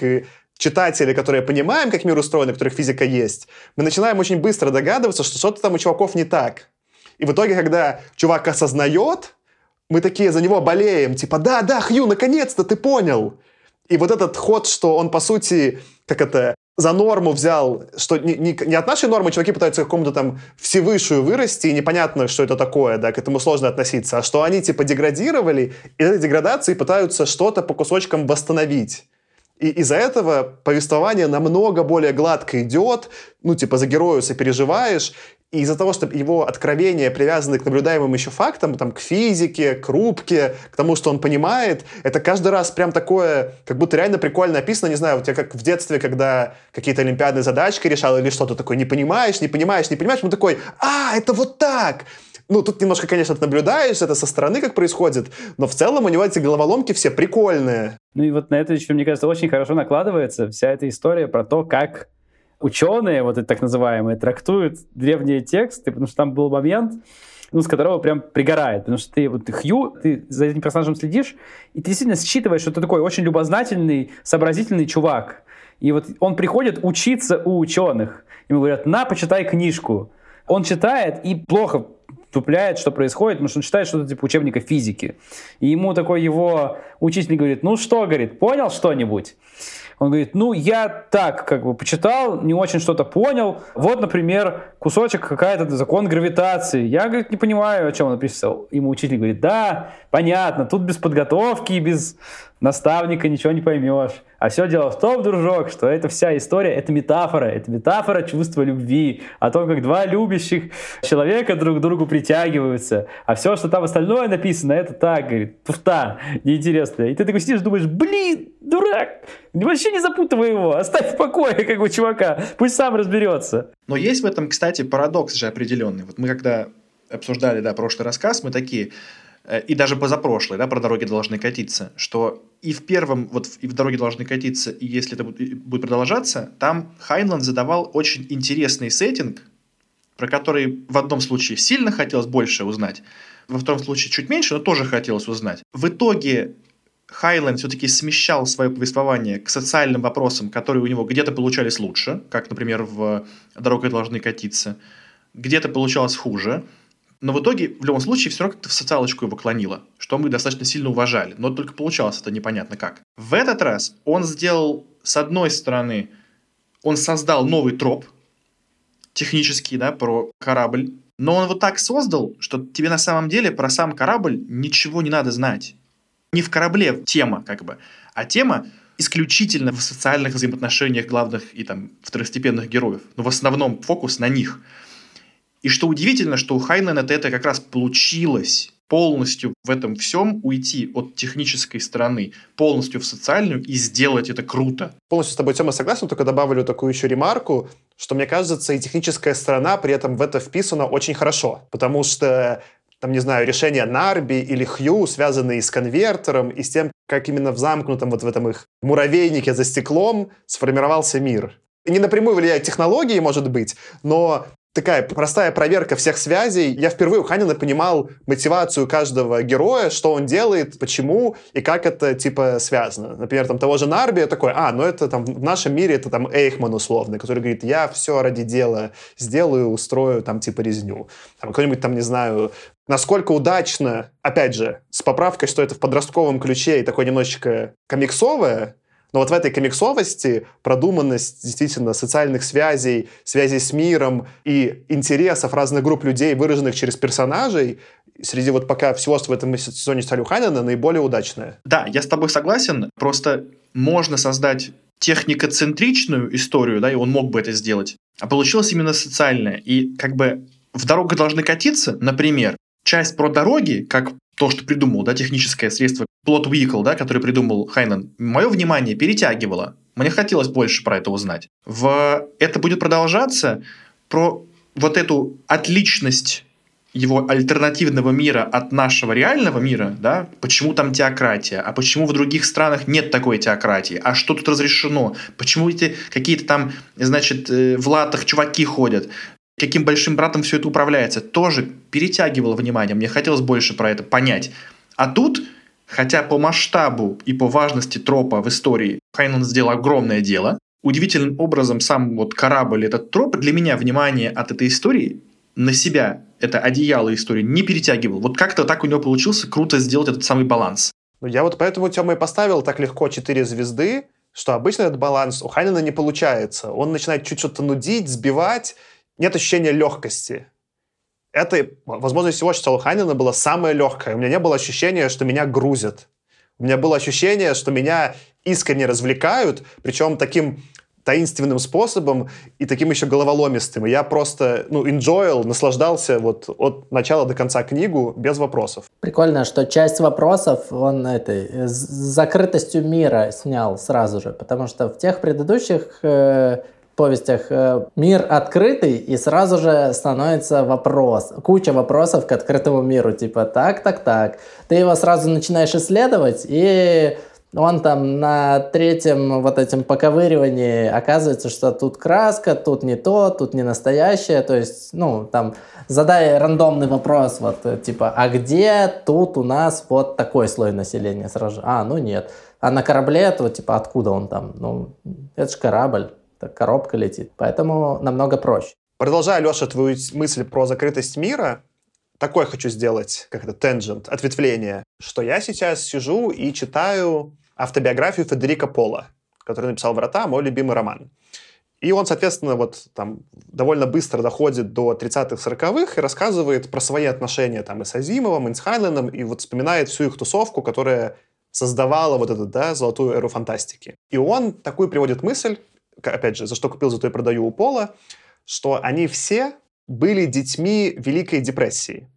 читатели, которые понимаем, как мир устроен, у которых физика есть, мы начинаем очень быстро догадываться, что что-то там у чуваков не так. И в итоге, когда чувак осознает, мы такие за него болеем, типа, да, да, Хью, наконец-то ты понял. И вот этот ход, что он, по сути, как это, за норму взял, что не, не, не от нашей нормы чуваки пытаются какому-то там всевышую вырасти, и непонятно, что это такое, да, к этому сложно относиться, а что они типа деградировали, и этой деградации пытаются что-то по кусочкам восстановить. И из-за этого повествование намного более гладко идет, ну, типа, за героя сопереживаешь, и из-за того, что его откровения привязаны к наблюдаемым еще фактам, там, к физике, к рубке, к тому, что он понимает, это каждый раз прям такое, как будто реально прикольно описано, не знаю, у тебя как в детстве, когда какие-то олимпиадные задачки решал или что-то такое, не понимаешь, не понимаешь, не понимаешь, он такой, а, это вот так! Ну, тут немножко, конечно, ты наблюдаешь это со стороны, как происходит, но в целом у него эти головоломки все прикольные. Ну и вот на это еще, мне кажется, очень хорошо накладывается вся эта история про то, как ученые, вот эти так называемые, трактуют древние тексты, потому что там был момент, ну, с которого прям пригорает. Потому что ты вот ты Хью, ты за этим персонажем следишь, и ты действительно считываешь, что ты такой очень любознательный, сообразительный чувак. И вот он приходит учиться у ученых. Ему говорят, на, почитай книжку. Он читает и плохо тупляет, что происходит, потому что он читает что-то типа учебника физики. И ему такой его учитель говорит, ну что, говорит, понял что-нибудь? Он говорит, ну, я так, как бы, почитал, не очень что-то понял. Вот, например, кусочек какая-то закон гравитации. Я, говорит, не понимаю, о чем он написал. Ему учитель говорит, да, понятно, тут без подготовки без наставника ничего не поймешь. А все дело в том, дружок, что эта вся история — это метафора. Это метафора чувства любви. О том, как два любящих человека друг к другу притягиваются. А все, что там остальное написано, это так, говорит, туфта, неинтересно. И ты такой сидишь, думаешь, блин, дурак, вообще не запутывай его, оставь в покое, как бы, чувака, пусть сам разберется. Но есть в этом, кстати, парадокс же определенный. Вот мы когда обсуждали, да, прошлый рассказ, мы такие, и даже позапрошлый, да, про дороги должны катиться, что и в первом, вот и в дороге должны катиться, и если это будет продолжаться, там Хайнланд задавал очень интересный сеттинг, про который в одном случае сильно хотелось больше узнать, во втором случае чуть меньше, но тоже хотелось узнать. В итоге Хайленд все-таки смещал свое повествование к социальным вопросам, которые у него где-то получались лучше, как, например, в «Дорогой должны катиться», где-то получалось хуже, но в итоге, в любом случае, все равно как-то в социалочку его клонило, что мы достаточно сильно уважали, но только получалось это непонятно как. В этот раз он сделал, с одной стороны, он создал новый троп, технический, да, про корабль, но он вот так создал, что тебе на самом деле про сам корабль ничего не надо знать не в корабле тема, как бы, а тема исключительно в социальных взаимоотношениях главных и там второстепенных героев. Но в основном фокус на них. И что удивительно, что у Хайнена это как раз получилось полностью в этом всем уйти от технической стороны полностью в социальную и сделать это круто. Полностью с тобой, Тёма, согласен, только добавлю такую еще ремарку, что, мне кажется, и техническая сторона при этом в это вписана очень хорошо, потому что там, не знаю, решения Нарби или Хью, связанные с конвертером и с тем, как именно в замкнутом вот в этом их муравейнике за стеклом сформировался мир. Не напрямую влияют технологии, может быть, но такая простая проверка всех связей. Я впервые у Ханина понимал мотивацию каждого героя, что он делает, почему и как это, типа, связано. Например, там того же Нарби такой, а, ну это там в нашем мире это там Эйхман условный, который говорит, я все ради дела сделаю, устрою там типа резню. Там кто-нибудь там, не знаю, насколько удачно, опять же, с поправкой, что это в подростковом ключе и такое немножечко комиксовое, но вот в этой комиксовости продуманность действительно социальных связей, связей с миром и интересов разных групп людей, выраженных через персонажей, среди вот пока всего, в этом сезоне стали у Хайнена, наиболее удачная. Да, я с тобой согласен. Просто можно создать техникоцентричную историю, да, и он мог бы это сделать. А получилось именно социальное. И как бы в дорогу должны катиться, например, часть про дороги, как то, что придумал, да, техническое средство, плот vehicle, да, который придумал Хайнен, мое внимание перетягивало. Мне хотелось больше про это узнать. В... Это будет продолжаться про вот эту отличность его альтернативного мира от нашего реального мира, да, почему там теократия, а почему в других странах нет такой теократии, а что тут разрешено, почему эти какие-то там, значит, э, в латах чуваки ходят, каким большим братом все это управляется, тоже перетягивало внимание. Мне хотелось больше про это понять. А тут, хотя по масштабу и по важности тропа в истории Хайнон сделал огромное дело, удивительным образом сам вот корабль, этот троп, для меня внимание от этой истории на себя, это одеяло истории, не перетягивал. Вот как-то так у него получился круто сделать этот самый баланс. Ну, я вот поэтому Тёма и поставил так легко 4 звезды, что обычно этот баланс у Хайнена не получается. Он начинает чуть что-то нудить, сбивать, нет ощущения легкости. Это, возможно, всего, что у Ханина было самое легкое. У меня не было ощущения, что меня грузят. У меня было ощущение, что меня искренне развлекают, причем таким таинственным способом и таким еще головоломистым. И я просто, ну, enjoyal, наслаждался вот от начала до конца книгу без вопросов. Прикольно, что часть вопросов он этой с закрытостью мира снял сразу же, потому что в тех предыдущих э, повестях э, мир открытый, и сразу же становится вопрос, куча вопросов к открытому миру, типа так, так, так. Ты его сразу начинаешь исследовать, и Он там на третьем вот этим поковыривании оказывается, что тут краска, тут не то, тут не настоящее. То есть, ну, там, задай рандомный вопрос, вот, типа, а где тут у нас вот такой слой населения сразу же? А, ну нет. А на корабле, то, типа, откуда он там? Ну, это же корабль, так коробка летит. Поэтому намного проще. Продолжая, Леша, твою мысль про закрытость мира, такой хочу сделать, как это, tangent, ответвление, что я сейчас сижу и читаю автобиографию Федерико Пола, который написал «Врата», мой любимый роман. И он, соответственно, вот там довольно быстро доходит до 30-х, 40-х и рассказывает про свои отношения там и с Азимовым, и с Хайленом, и вот вспоминает всю их тусовку, которая создавала вот эту, да, золотую эру фантастики. И он такую приводит мысль, опять же, за что купил, за то и продаю у Пола, что они все были детьми Великой депрессии,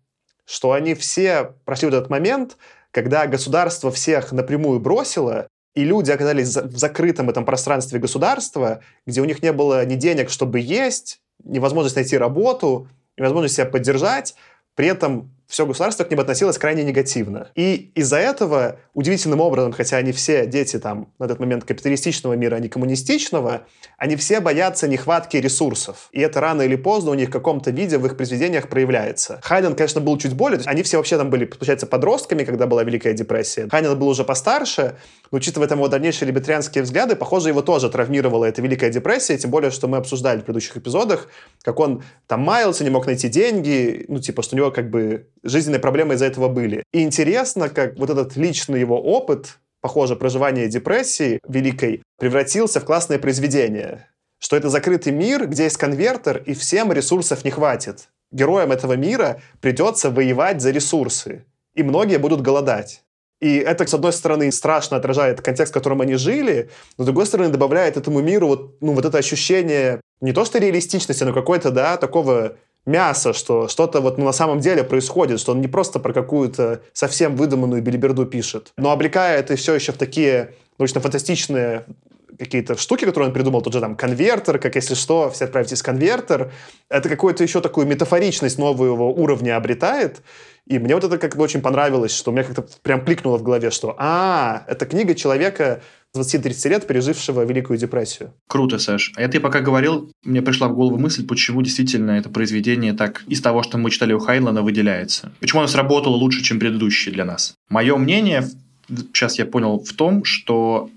что они все прошли вот этот момент, когда государство всех напрямую бросило, и люди оказались в закрытом этом пространстве государства, где у них не было ни денег, чтобы есть, ни возможности найти работу, ни возможности себя поддержать, при этом все государство к ним относилось крайне негативно. И из-за этого удивительным образом, хотя они все дети там на этот момент капиталистичного мира, а не коммунистичного, они все боятся нехватки ресурсов. И это рано или поздно у них в каком-то виде в их произведениях проявляется. Хайден, конечно, был чуть более... Они все вообще там были, получается, подростками, когда была Великая депрессия. Хайден был уже постарше, но учитывая там его дальнейшие либертарианские взгляды, похоже, его тоже травмировала эта Великая депрессия, тем более, что мы обсуждали в предыдущих эпизодах, как он там маялся, не мог найти деньги, ну, типа, что у него как бы жизненные проблемы из-за этого были. И интересно, как вот этот личный его опыт, похоже, проживание депрессии великой, превратился в классное произведение. Что это закрытый мир, где есть конвертер, и всем ресурсов не хватит. Героям этого мира придется воевать за ресурсы. И многие будут голодать. И это, с одной стороны, страшно отражает контекст, в котором они жили, но с другой стороны, добавляет этому миру вот, ну, вот это ощущение не то что реалистичности, но какой-то, да, такого мясо, что что-то вот на самом деле происходит, что он не просто про какую-то совсем выдуманную билиберду пишет, но облекая это все еще в такие научно-фантастичные какие-то штуки, которые он придумал, тот же там конвертер, как если что, все отправитесь конвертер. Это какую-то еще такую метафоричность нового уровня обретает. И мне вот это как бы очень понравилось, что у меня как-то прям кликнуло в голове, что «А, это книга человека, 20-30 лет, пережившего Великую депрессию. Круто, Саш. А я пока говорил, мне пришла в голову мысль, почему действительно это произведение так из того, что мы читали у Хайнлайна, выделяется. Почему оно сработало лучше, чем предыдущие для нас. Мое мнение, сейчас я понял, в том, что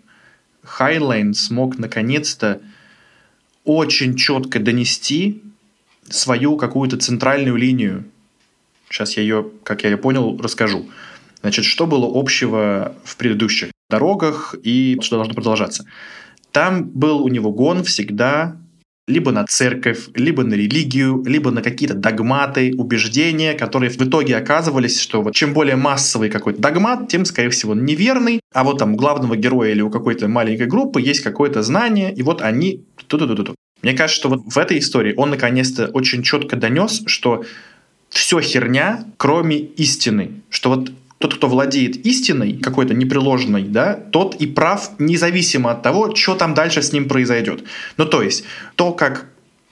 Хайнлайн смог наконец-то очень четко донести свою какую-то центральную линию. Сейчас я ее, как я ее понял, расскажу. Значит, что было общего в предыдущих? дорогах и что должно продолжаться. Там был у него гон всегда либо на церковь, либо на религию, либо на какие-то догматы, убеждения, которые в итоге оказывались, что вот чем более массовый какой-то догмат, тем, скорее всего, неверный, а вот там у главного героя или у какой-то маленькой группы есть какое-то знание, и вот они... Ту-ту-ту-ту. Мне кажется, что вот в этой истории он наконец-то очень четко донес, что все херня, кроме истины. Что вот тот, кто владеет истиной, какой-то непреложной, да, тот и прав, независимо от того, что там дальше с ним произойдет. Ну, то есть, то, как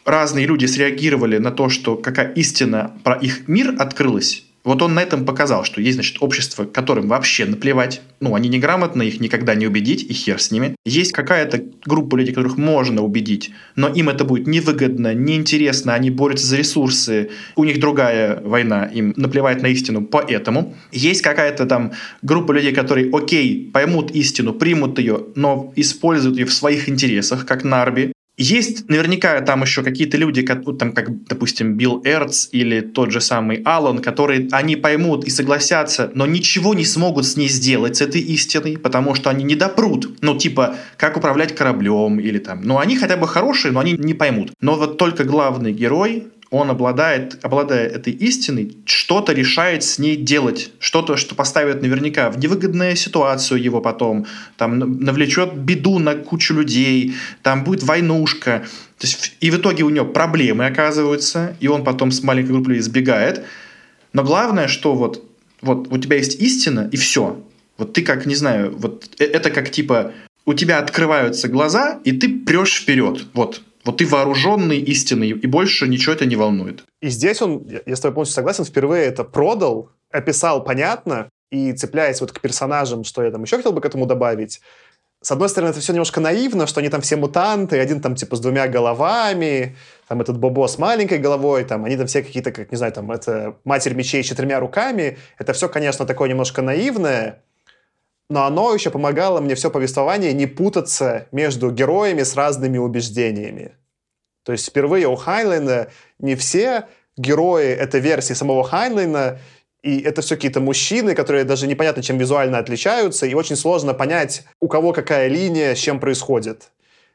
разные люди среагировали на то, что какая истина про их мир открылась, вот он на этом показал, что есть, значит, общество, которым вообще наплевать. Ну, они неграмотны, их никогда не убедить, и хер с ними. Есть какая-то группа людей, которых можно убедить, но им это будет невыгодно, неинтересно, они борются за ресурсы, у них другая война, им наплевать на истину, поэтому. Есть какая-то там группа людей, которые, окей, поймут истину, примут ее, но используют ее в своих интересах, как Нарби, есть наверняка там еще какие-то люди, как, там, как, допустим, Билл Эрц или тот же самый Аллан, которые они поймут и согласятся, но ничего не смогут с ней сделать, с этой истиной, потому что они не допрут. Ну, типа, как управлять кораблем или там. Ну, они хотя бы хорошие, но они не поймут. Но вот только главный герой, он обладает, обладая этой истиной, что-то решает с ней делать, что-то, что поставит наверняка в невыгодную ситуацию его потом, там навлечет беду на кучу людей, там будет войнушка. То есть, и в итоге у него проблемы оказываются, и он потом с маленькой группой сбегает. Но главное, что вот, вот у тебя есть истина, и все. Вот ты как, не знаю, вот э, это как типа у тебя открываются глаза, и ты прешь вперед. Вот, вот ты вооруженный истинный, и больше ничего это не волнует. И здесь он, я с тобой полностью согласен, впервые это продал, описал понятно, И цепляясь вот к персонажам, что я там еще хотел бы к этому добавить, с одной стороны, это все немножко наивно, что они там все мутанты, один там типа с двумя головами, там этот Бобо с маленькой головой, там они там все какие-то, как, не знаю, там это Матерь мечей с четырьмя руками. Это все, конечно, такое немножко наивное, но оно еще помогало мне все повествование не путаться между героями с разными убеждениями. То есть впервые у Хайнлайна не все герои — это версии самого Хайнлайна, и это все какие-то мужчины, которые даже непонятно чем визуально отличаются, и очень сложно понять, у кого какая линия, с чем происходит.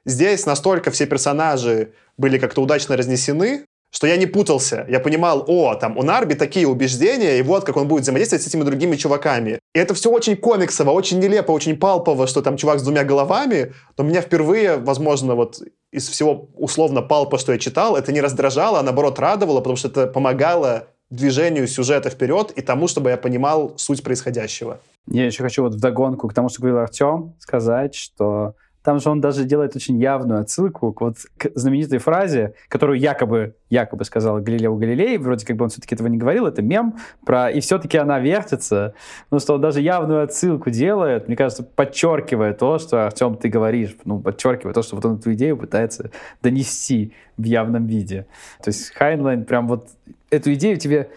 Здесь настолько все персонажи были как-то удачно разнесены, что я не путался. Я понимал, о, там у Нарби такие убеждения, и вот как он будет взаимодействовать с этими другими чуваками. И это все очень комиксово, очень нелепо, очень палпово, что там чувак с двумя головами, но меня впервые, возможно, вот из всего условно палпа, что я читал, это не раздражало, а наоборот радовало, потому что это помогало движению сюжета вперед и тому, чтобы я понимал суть происходящего. Я еще хочу вот вдогонку к тому, что говорил Артем, сказать, что там же он даже делает очень явную отсылку к, вот, к знаменитой фразе, которую якобы, якобы сказал Галилео Галилей, вроде как бы он все-таки этого не говорил, это мем про «и все-таки она вертится», но что он даже явную отсылку делает, мне кажется, подчеркивая то, что, Артем, ты говоришь, ну, подчеркивая то, что вот он эту идею пытается донести в явном виде. То есть Хайнлайн прям вот эту идею тебе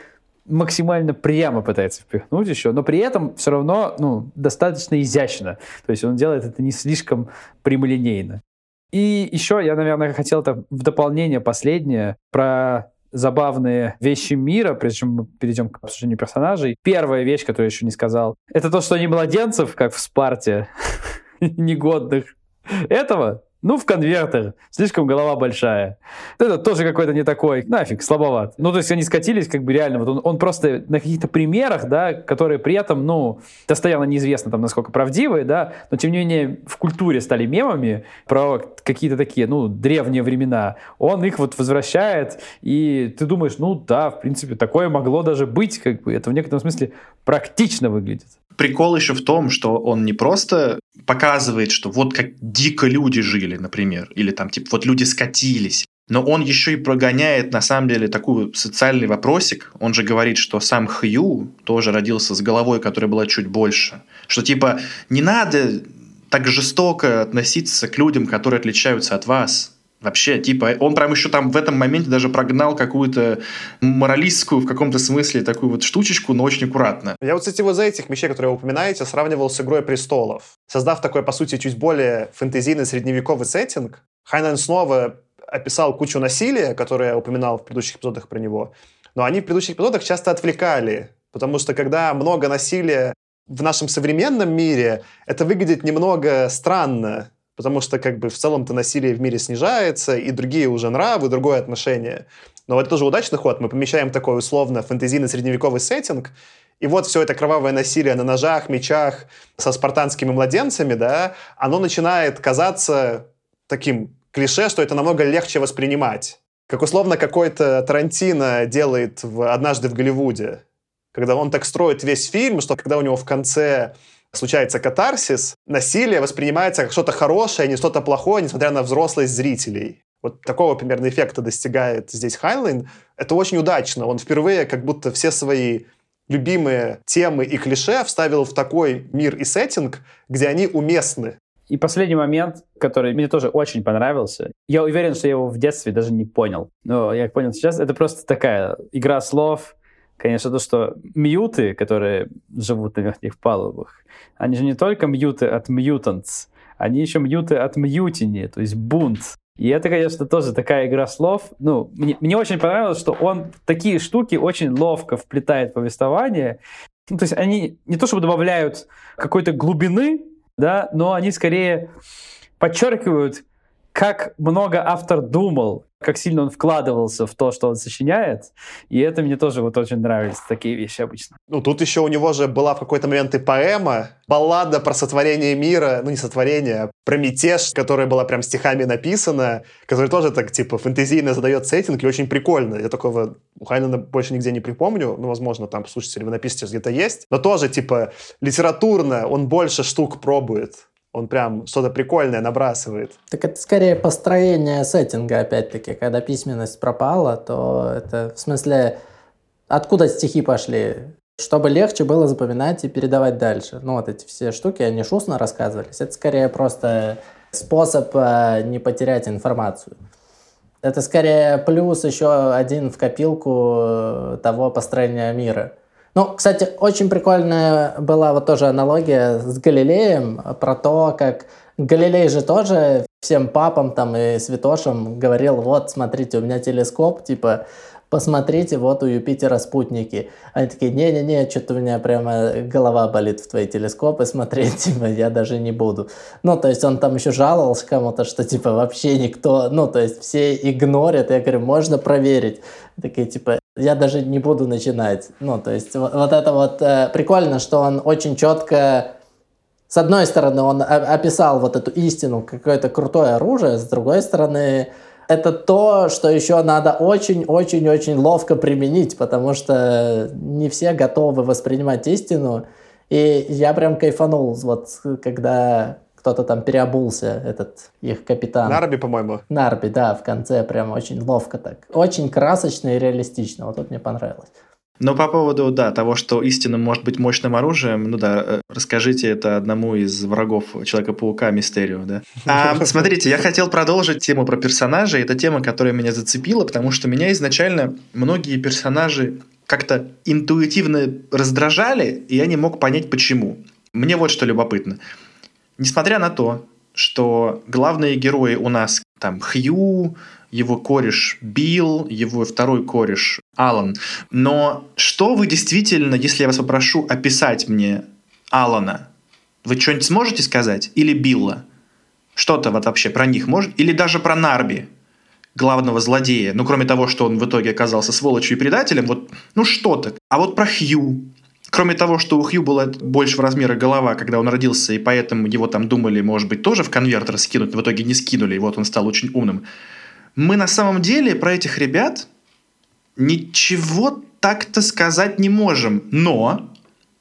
максимально прямо пытается впихнуть еще, но при этом все равно ну, достаточно изящно. То есть он делает это не слишком прямолинейно. И еще я, наверное, хотел это в дополнение последнее про забавные вещи мира, прежде чем мы перейдем к обсуждению персонажей. Первая вещь, которую я еще не сказал, это то, что они младенцев, как в Спарте, негодных. Этого ну, в конвертер. Слишком голова большая. Это тоже какой-то не такой. Нафиг, слабоват. Ну, то есть они скатились как бы реально. Вот он, он просто на каких-то примерах, да, которые при этом, ну, достоянно неизвестно там, насколько правдивые, да, но тем не менее в культуре стали мемами про какие-то такие, ну, древние времена. Он их вот возвращает, и ты думаешь, ну, да, в принципе, такое могло даже быть, как бы. Это в некотором смысле практично выглядит прикол еще в том, что он не просто показывает, что вот как дико люди жили, например, или там типа вот люди скатились, но он еще и прогоняет, на самом деле, такой социальный вопросик. Он же говорит, что сам Хью тоже родился с головой, которая была чуть больше. Что типа не надо так жестоко относиться к людям, которые отличаются от вас. Вообще, типа, он прям еще там в этом моменте даже прогнал какую-то моралистскую в каком-то смысле такую вот штучечку, но очень аккуратно. Я вот, кстати, вот за этих вещей, которые вы упоминаете, сравнивал с «Игрой престолов». Создав такой, по сути, чуть более фэнтезийный средневековый сеттинг, Хайнан снова описал кучу насилия, которое я упоминал в предыдущих эпизодах про него, но они в предыдущих эпизодах часто отвлекали, потому что когда много насилия в нашем современном мире, это выглядит немного странно, потому что как бы в целом-то насилие в мире снижается, и другие уже нравы, другое отношение. Но это тоже удачный ход. Мы помещаем такой условно фэнтезийный средневековый сеттинг, и вот все это кровавое насилие на ножах, мечах, со спартанскими младенцами, да, оно начинает казаться таким клише, что это намного легче воспринимать. Как условно какой-то Тарантино делает в «Однажды в Голливуде», когда он так строит весь фильм, что когда у него в конце случается катарсис, насилие воспринимается как что-то хорошее, а не что-то плохое, несмотря на взрослость зрителей. Вот такого примерно эффекта достигает здесь Хайнлайн. Это очень удачно. Он впервые как будто все свои любимые темы и клише вставил в такой мир и сеттинг, где они уместны. И последний момент, который мне тоже очень понравился. Я уверен, что я его в детстве даже не понял. Но я понял сейчас. Это просто такая игра слов. Конечно, то, что мьюты, которые живут на верхних палубах, они же не только мьюты от мьютантс, они еще мьюты от мьютини, то есть бунт. И это, конечно, тоже такая игра слов. Ну, мне, мне очень понравилось, что он такие штуки очень ловко вплетает в повествование. Ну, то есть они не то чтобы добавляют какой-то глубины, да, но они скорее подчеркивают, как много автор думал, как сильно он вкладывался в то, что он сочиняет. И это мне тоже вот очень нравились такие вещи обычно. Ну, тут еще у него же была в какой-то момент и поэма, баллада про сотворение мира, ну, не сотворение, а про мятеж, которая была прям стихами написана, которая тоже так, типа, фэнтезийно задает сеттинг, и очень прикольно. Я такого у Хайнена больше нигде не припомню, ну, возможно, там, слушатели, вы напишите, где-то есть, но тоже, типа, литературно он больше штук пробует он прям что-то прикольное набрасывает. Так это скорее построение сеттинга, опять-таки. Когда письменность пропала, то это в смысле, откуда стихи пошли? чтобы легче было запоминать и передавать дальше. Ну, вот эти все штуки, они ж устно рассказывались. Это скорее просто способ э, не потерять информацию. Это скорее плюс еще один в копилку э, того построения мира. Ну, кстати, очень прикольная была вот тоже аналогия с Галилеем про то, как Галилей же тоже всем папам там и святошам говорил, вот, смотрите, у меня телескоп, типа, посмотрите, вот у Юпитера спутники. Они такие, не-не-не, что-то у меня прямо голова болит в твои телескопы смотреть, типа, я даже не буду. Ну, то есть он там еще жаловался кому-то, что, типа, вообще никто, ну, то есть все игнорят. Я говорю, можно проверить. Такие, типа, я даже не буду начинать. Ну, то есть вот, вот это вот э, прикольно, что он очень четко с одной стороны, он описал вот эту истину, какое-то крутое оружие, с другой стороны, это то, что еще надо очень-очень-очень ловко применить, потому что не все готовы воспринимать истину. И я прям кайфанул, вот когда кто-то там переобулся, этот их капитан. Нарби, по-моему. Нарби, да, в конце прям очень ловко так. Очень красочно и реалистично, вот тут мне понравилось. Но по поводу, да, того, что истина может быть мощным оружием, ну да, э, расскажите это одному из врагов Человека-паука Мистерио, да. А, смотрите, я хотел продолжить тему про персонажей. Это тема, которая меня зацепила, потому что меня изначально многие персонажи как-то интуитивно раздражали, и я не мог понять, почему. Мне вот что любопытно. Несмотря на то, что главные герои у нас там Хью, его кореш Билл, его второй кореш Алан. Но что вы действительно, если я вас попрошу описать мне Алана, вы что-нибудь сможете сказать? Или Билла? Что-то вот вообще про них может? Или даже про Нарби, главного злодея? Ну, кроме того, что он в итоге оказался сволочью и предателем, вот, ну, что-то. А вот про Хью, Кроме того, что у Хью была большего размера голова, когда он родился, и поэтому его там думали, может быть, тоже в конвертер скинуть, но в итоге не скинули, и вот он стал очень умным мы на самом деле про этих ребят ничего так-то сказать не можем. Но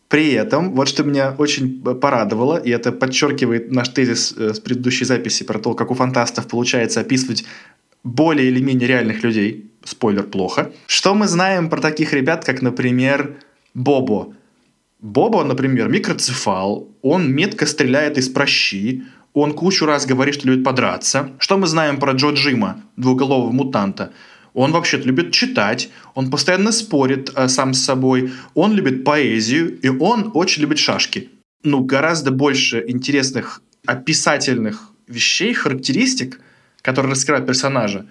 при этом, вот что меня очень порадовало, и это подчеркивает наш тезис э, с предыдущей записи про то, как у фантастов получается описывать более или менее реальных людей. Спойлер, плохо. Что мы знаем про таких ребят, как, например, Бобо? Бобо, например, микроцефал, он метко стреляет из прощи, он кучу раз говорит, что любит подраться. Что мы знаем про Джо Джима, двуголового мутанта? Он вообще-то любит читать, он постоянно спорит э, сам с собой, он любит поэзию, и он очень любит шашки. Ну, гораздо больше интересных описательных вещей, характеристик, которые раскрывают персонажа.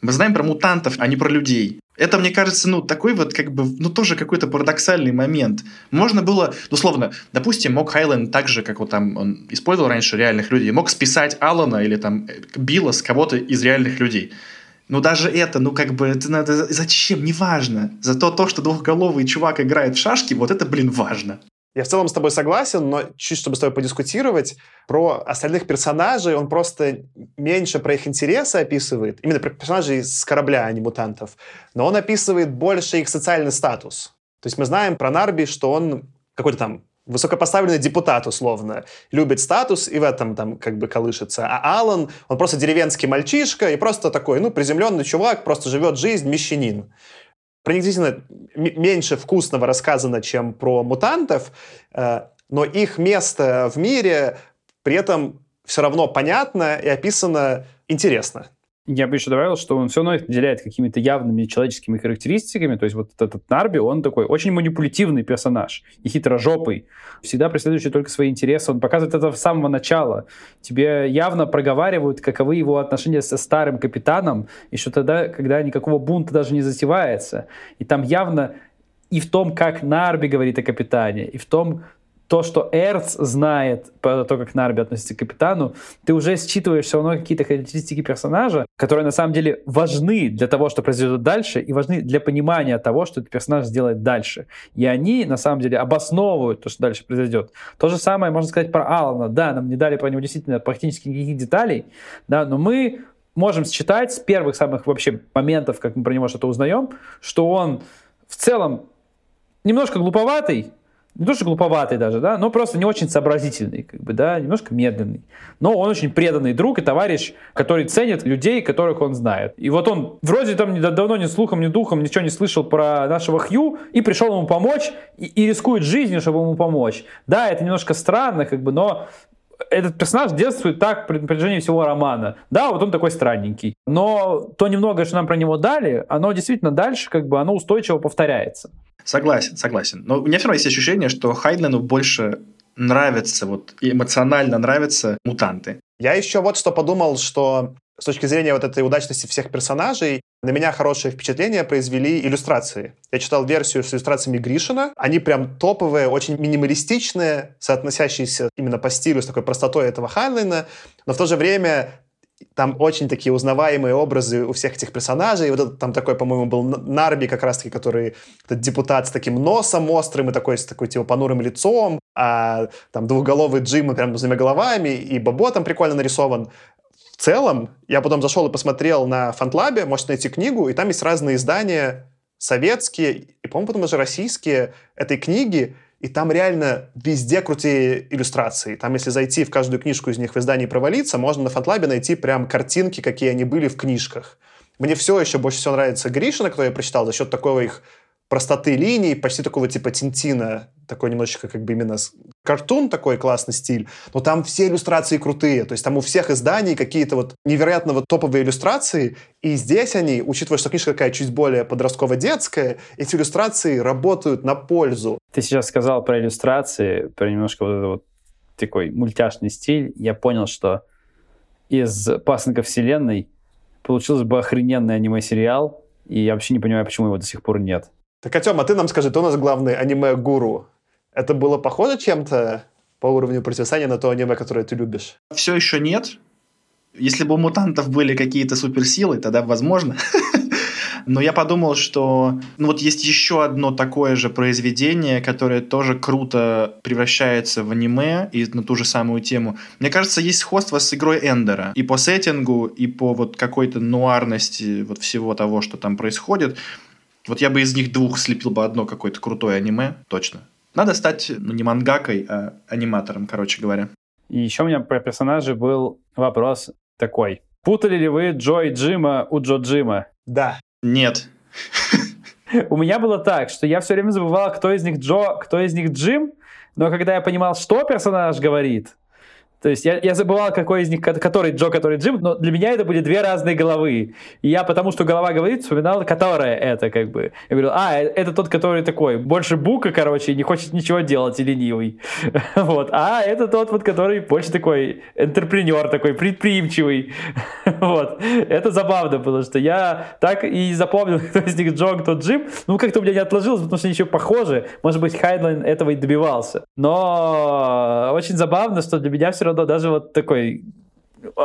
Мы знаем про мутантов, а не про людей. Это, мне кажется, ну, такой вот, как бы, ну, тоже какой-то парадоксальный момент. Можно было, условно, допустим, мог Хайленд так же, как вот там он использовал раньше реальных людей, мог списать Алана или там Билла с кого-то из реальных людей. Но даже это, ну, как бы, это надо... Зачем? Неважно. Зато то, что двухголовый чувак играет в шашки, вот это, блин, важно. Я в целом с тобой согласен, но чуть чтобы с тобой подискутировать, про остальных персонажей он просто меньше про их интересы описывает, именно про персонажей с корабля, а не мутантов, но он описывает больше их социальный статус. То есть мы знаем про Нарби, что он какой-то там высокопоставленный депутат, условно, любит статус и в этом там как бы колышется. А Алан, он просто деревенский мальчишка и просто такой, ну, приземленный чувак, просто живет жизнь, мещанин про них действительно меньше вкусного рассказано, чем про мутантов, э, но их место в мире при этом все равно понятно и описано интересно. Я бы еще добавил, что он все равно их наделяет какими-то явными человеческими характеристиками. То есть вот этот Нарби, он такой очень манипулятивный персонаж и хитрожопый, всегда преследующий только свои интересы. Он показывает это с самого начала. Тебе явно проговаривают, каковы его отношения со старым капитаном, еще тогда, когда никакого бунта даже не затевается. И там явно и в том, как Нарби говорит о капитане, и в том, то, что Эрц знает про то, как Нарби относится к капитану, ты уже считываешь все равно какие-то характеристики персонажа, которые на самом деле важны для того, что произойдет дальше, и важны для понимания того, что этот персонаж сделает дальше. И они, на самом деле, обосновывают то, что дальше произойдет. То же самое можно сказать про Алана. Да, нам не дали про него действительно практически никаких деталей, да, но мы можем считать с первых самых вообще моментов, как мы про него что-то узнаем, что он в целом немножко глуповатый, не то что глуповатый даже, да, но просто не очень сообразительный, как бы, да, немножко медленный. Но он очень преданный друг и товарищ, который ценит людей, которых он знает. И вот он вроде там ни- давно ни слухом, ни духом ничего не слышал про нашего Хью и пришел ему помочь и, и рискует жизнью, чтобы ему помочь. Да, это немножко странно, как бы, но этот персонаж действует так при протяжении всего романа. Да, вот он такой странненький. Но то немногое, что нам про него дали, оно действительно дальше, как бы, оно устойчиво повторяется. Согласен, согласен. Но у меня все равно есть ощущение, что Хайдлену больше нравятся, вот эмоционально нравятся мутанты. Я еще вот что подумал, что с точки зрения вот этой удачности всех персонажей, на меня хорошее впечатление произвели иллюстрации. Я читал версию с иллюстрациями Гришина. Они прям топовые, очень минималистичные, соотносящиеся именно по стилю с такой простотой этого Хайнлайна, но в то же время там очень такие узнаваемые образы у всех этих персонажей. Вот этот, там такой, по-моему, был Нарби как раз-таки, который этот депутат с таким носом острым и такой, с такой типа понурым лицом, а там двухголовый Джим прям с двумя головами, и Бобо там прикольно нарисован. Целом, я потом зашел и посмотрел на Фантлабе, можете найти книгу, и там есть разные издания советские, и, по-моему, потом даже российские этой книги, и там реально везде крутые иллюстрации. Там, если зайти в каждую книжку из них в издании провалиться, можно на Фантлабе найти прям картинки, какие они были в книжках. Мне все еще больше всего нравится Гришина, кто я прочитал, за счет такого их простоты линий, почти такого типа Тинтина, такой немножечко как бы именно картун такой классный стиль, но там все иллюстрации крутые, то есть там у всех изданий какие-то вот невероятно вот топовые иллюстрации, и здесь они, учитывая, что книжка какая чуть более подростково-детская, эти иллюстрации работают на пользу. Ты сейчас сказал про иллюстрации, про немножко вот этот вот такой мультяшный стиль, я понял, что из «Пасынка вселенной» получился бы охрененный аниме-сериал, и я вообще не понимаю, почему его до сих пор нет. Так, а ты нам скажи, ты у нас главный аниме-гуру. Это было похоже чем-то по уровню противостояния на то аниме, которое ты любишь? Все еще нет. Если бы у мутантов были какие-то суперсилы, тогда возможно. Но я подумал, что ну вот есть еще одно такое же произведение, которое тоже круто превращается в аниме и на ту же самую тему. Мне кажется, есть сходство с игрой Эндера. И по сеттингу, и по вот какой-то нуарности вот всего того, что там происходит. Вот я бы из них двух слепил бы одно какое-то крутое аниме, точно. Надо стать, ну, не мангакой, а аниматором, короче говоря. И еще у меня про персонажей был вопрос такой. Путали ли вы Джо и Джима у Джо Джима? Да. Нет. У меня было так, что я все время забывал, кто из них Джо, кто из них Джим, но когда я понимал, что персонаж говорит, то есть я, я забывал, какой из них, который Джо, который Джим, но для меня это были две разные головы. И я потому, что голова говорит, вспоминал, которая это, как бы. Я говорил, а, это тот, который такой, больше бука, короче, не хочет ничего делать и ленивый. вот. А это тот, вот, который больше такой интерпренер, такой предприимчивый. вот. Это забавно было, что я так и запомнил, кто из них Джо, кто Джим. Ну, как-то у меня не отложилось, потому что они еще похожи. Может быть, Хайдлайн этого и добивался. Но очень забавно, что для меня все равно даже вот такой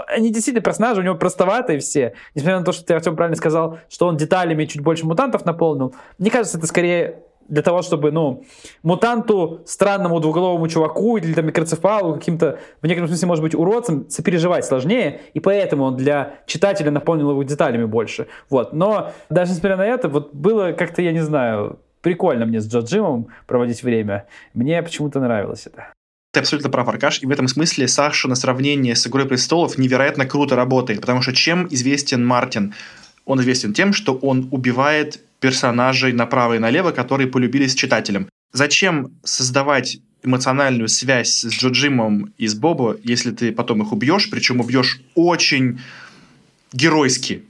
они действительно персонажи, у него простоватые все. Несмотря на то, что ты, Артем, правильно сказал, что он деталями чуть больше мутантов наполнил. Мне кажется, это скорее для того, чтобы, ну, мутанту, странному двуголовому чуваку или там микроцефалу, каким-то, в некотором смысле, может быть, уродцем, сопереживать сложнее, и поэтому он для читателя наполнил его деталями больше. Вот. Но даже несмотря на это, вот было как-то, я не знаю, прикольно мне с Джо Джимом проводить время. Мне почему-то нравилось это. Ты абсолютно прав, Аркаш, и в этом смысле Саша на сравнение с «Игрой престолов» невероятно круто работает, потому что чем известен Мартин? Он известен тем, что он убивает персонажей направо и налево, которые полюбились читателям. Зачем создавать эмоциональную связь с Джо Джимом и с Бобо, если ты потом их убьешь, причем убьешь очень геройски?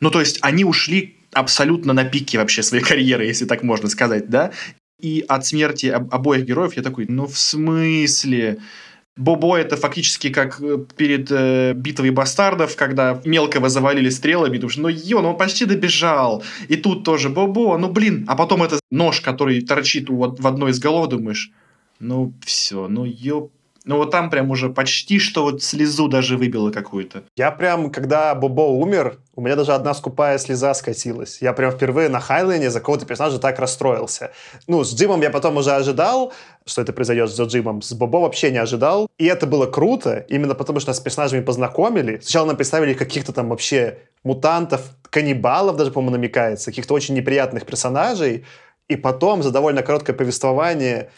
Ну, то есть они ушли абсолютно на пике вообще своей карьеры, если так можно сказать, да? И от смерти об- обоих героев я такой, ну в смысле? Бобо это фактически как перед э, битвой бастардов, когда мелкого завалили стрелами, думаешь, ну ё, ну он почти добежал. И тут тоже Бобо, ну блин. А потом это нож, который торчит у, в одной из голов, думаешь, ну все, ну ёп. Ну вот там прям уже почти что вот слезу даже выбило какую-то. Я прям, когда Бобо умер, у меня даже одна скупая слеза скатилась. Я прям впервые на Хайлене за кого-то персонажа так расстроился. Ну, с Джимом я потом уже ожидал, что это произойдет с Джимом. С Бобо вообще не ожидал. И это было круто, именно потому что нас с персонажами познакомили. Сначала нам представили каких-то там вообще мутантов, каннибалов даже, по-моему, намекается, каких-то очень неприятных персонажей. И потом за довольно короткое повествование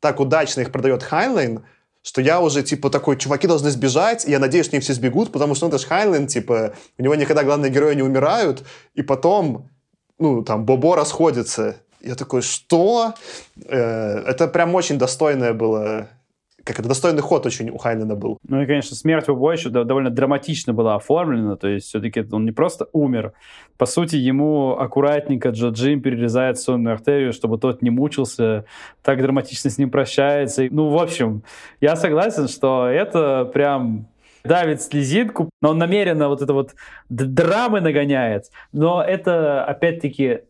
так удачно их продает Хайнлайн, что я уже, типа, такой, чуваки должны сбежать, и я надеюсь, что они все сбегут, потому что ну, это же Хайнлайн, типа, у него никогда главные герои не умирают, и потом, ну, там, Бобо расходится. Я такой, что? Э, это прям очень достойное было как это достойный ход очень у Хайнена был. Ну и, конечно, смерть Бобо еще довольно драматично была оформлена, то есть все-таки он не просто умер. По сути, ему аккуратненько Джо Джим перерезает сонную артерию, чтобы тот не мучился, так драматично с ним прощается. Ну, в общем, я согласен, что это прям давит слезинку, но он намеренно вот это вот драмы нагоняет. Но это, опять-таки,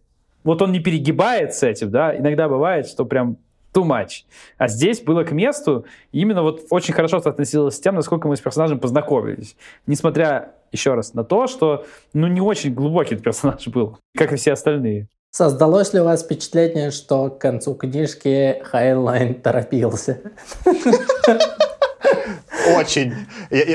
вот он не перегибает с этим, да, иногда бывает, что прям too much. А здесь было к месту, именно вот очень хорошо относилось с тем, насколько мы с персонажем познакомились. Несмотря, еще раз, на то, что, ну, не очень глубокий этот персонаж был, как и все остальные. Создалось ли у вас впечатление, что к концу книжки Хайнлайн торопился? Очень.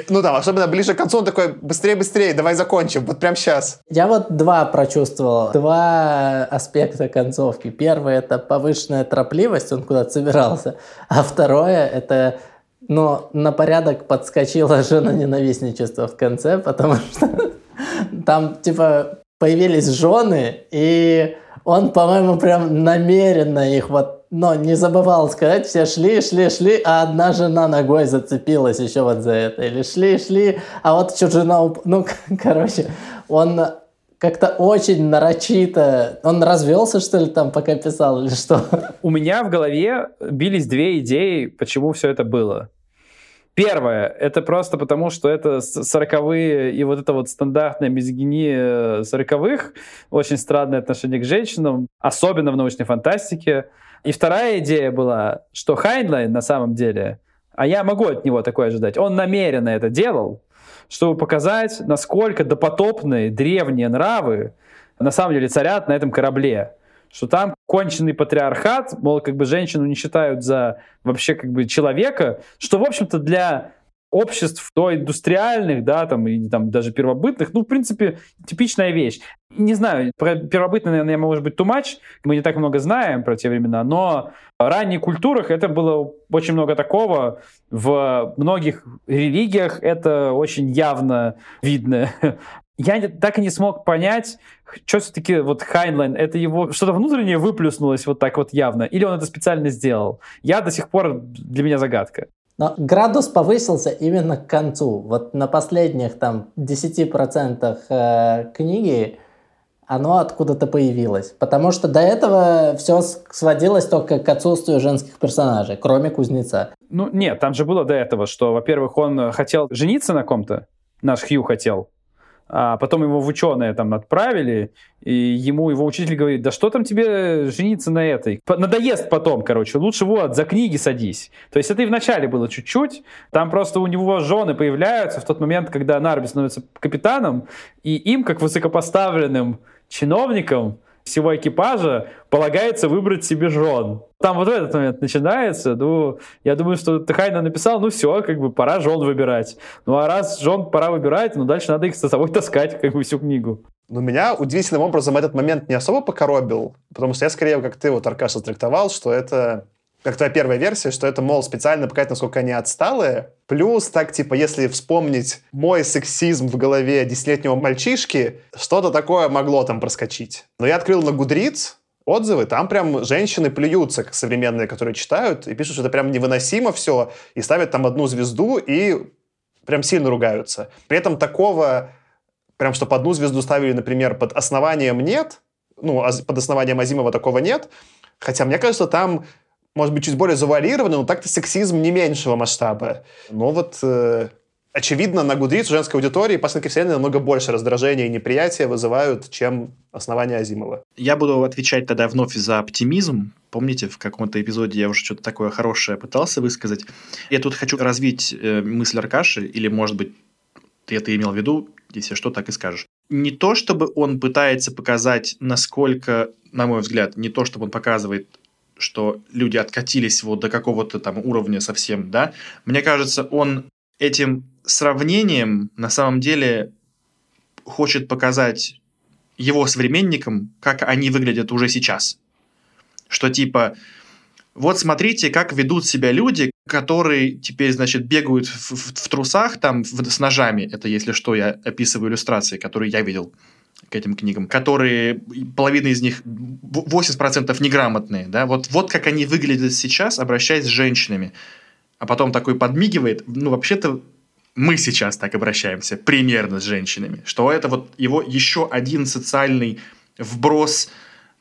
ну да, особенно ближе к концу он такой, быстрее, быстрее, давай закончим, вот прям сейчас. Я вот два прочувствовал, два аспекта концовки. Первый — это повышенная торопливость, он куда-то собирался. А второе — это но на порядок подскочила жена ненавистничество в конце, потому что там, типа, появились жены, и он, по-моему, прям намеренно их вот но не забывал сказать, все шли, шли, шли, а одна жена ногой зацепилась еще вот за это. Или шли, шли, а вот еще жена... Уп... Ну, короче, он как-то очень нарочито... Он развелся, что ли, там, пока писал, или что? У меня в голове бились две идеи, почему все это было. Первое, это просто потому, что это сороковые и вот это вот стандартная мизогиния сороковых, очень странное отношение к женщинам, особенно в научной фантастике. И вторая идея была, что Хайнлайн на самом деле, а я могу от него такое ожидать, он намеренно это делал, чтобы показать, насколько допотопные древние нравы на самом деле царят на этом корабле. Что там конченый патриархат, мол, как бы женщину не считают за вообще как бы человека, что, в общем-то, для обществ до индустриальных, да, там, и там даже первобытных, ну, в принципе, типичная вещь. Не знаю, про первобытные, наверное, может быть, too much, мы не так много знаем про те времена, но в ранних культурах это было очень много такого, в многих религиях это очень явно видно. Я так и не смог понять, что все-таки вот Хайнлайн, это его что-то внутреннее выплюснулось вот так вот явно, или он это специально сделал. Я до сих пор, для меня загадка. Но градус повысился именно к концу. Вот на последних там 10% э, книги оно откуда-то появилось. Потому что до этого все сводилось только к отсутствию женских персонажей, кроме кузнеца. Ну нет, там же было до этого, что, во-первых, он хотел жениться на ком-то, наш Хью хотел, а потом его в ученые там отправили, и ему его учитель говорит, да что там тебе жениться на этой? Надоест потом, короче, лучше вот, за книги садись. То есть это и в начале было чуть-чуть, там просто у него жены появляются в тот момент, когда Нарби становится капитаном, и им, как высокопоставленным чиновникам, всего экипажа полагается выбрать себе жен. Там вот в этот момент начинается, ну, я думаю, что Тахайна написал, ну все, как бы пора жен выбирать. Ну а раз жен пора выбирать, ну дальше надо их с собой таскать, как бы всю книгу. Ну, меня удивительным образом этот момент не особо покоробил, потому что я скорее, как ты, вот, Аркаша, трактовал, что это как твоя первая версия, что это, мол, специально показать, насколько они отсталые. Плюс, так, типа, если вспомнить мой сексизм в голове десятилетнего мальчишки, что-то такое могло там проскочить. Но я открыл на Гудриц отзывы, там прям женщины плюются, современные, которые читают, и пишут, что это прям невыносимо все, и ставят там одну звезду, и прям сильно ругаются. При этом такого, прям чтобы одну звезду ставили, например, под основанием нет, ну, под основанием Азимова такого нет, хотя мне кажется, там может быть, чуть более завуалированный, но так-то сексизм не меньшего масштаба. Но вот э, очевидно, на Гудриц женской аудитории пасынки вселенной намного больше раздражения и неприятия вызывают, чем основания Азимова. Я буду отвечать тогда вновь за оптимизм. Помните, в каком-то эпизоде я уже что-то такое хорошее пытался высказать. Я тут хочу развить э, мысль Аркаши, или, может быть, ты это имел в виду, если что, так и скажешь. Не то, чтобы он пытается показать, насколько, на мой взгляд, не то, чтобы он показывает что люди откатились вот до какого-то там уровня совсем, да, мне кажется, он этим сравнением на самом деле хочет показать его современникам, как они выглядят уже сейчас. Что типа Вот смотрите, как ведут себя люди, которые теперь, значит, бегают в, в- в трусах там в- с ножами. Это, если что, я описываю иллюстрации, которые я видел этим книгам, которые, половина из них, в- 80% неграмотные, да, вот, вот как они выглядят сейчас, обращаясь с женщинами. А потом такой подмигивает, ну, вообще-то мы сейчас так обращаемся примерно с женщинами, что это вот его еще один социальный вброс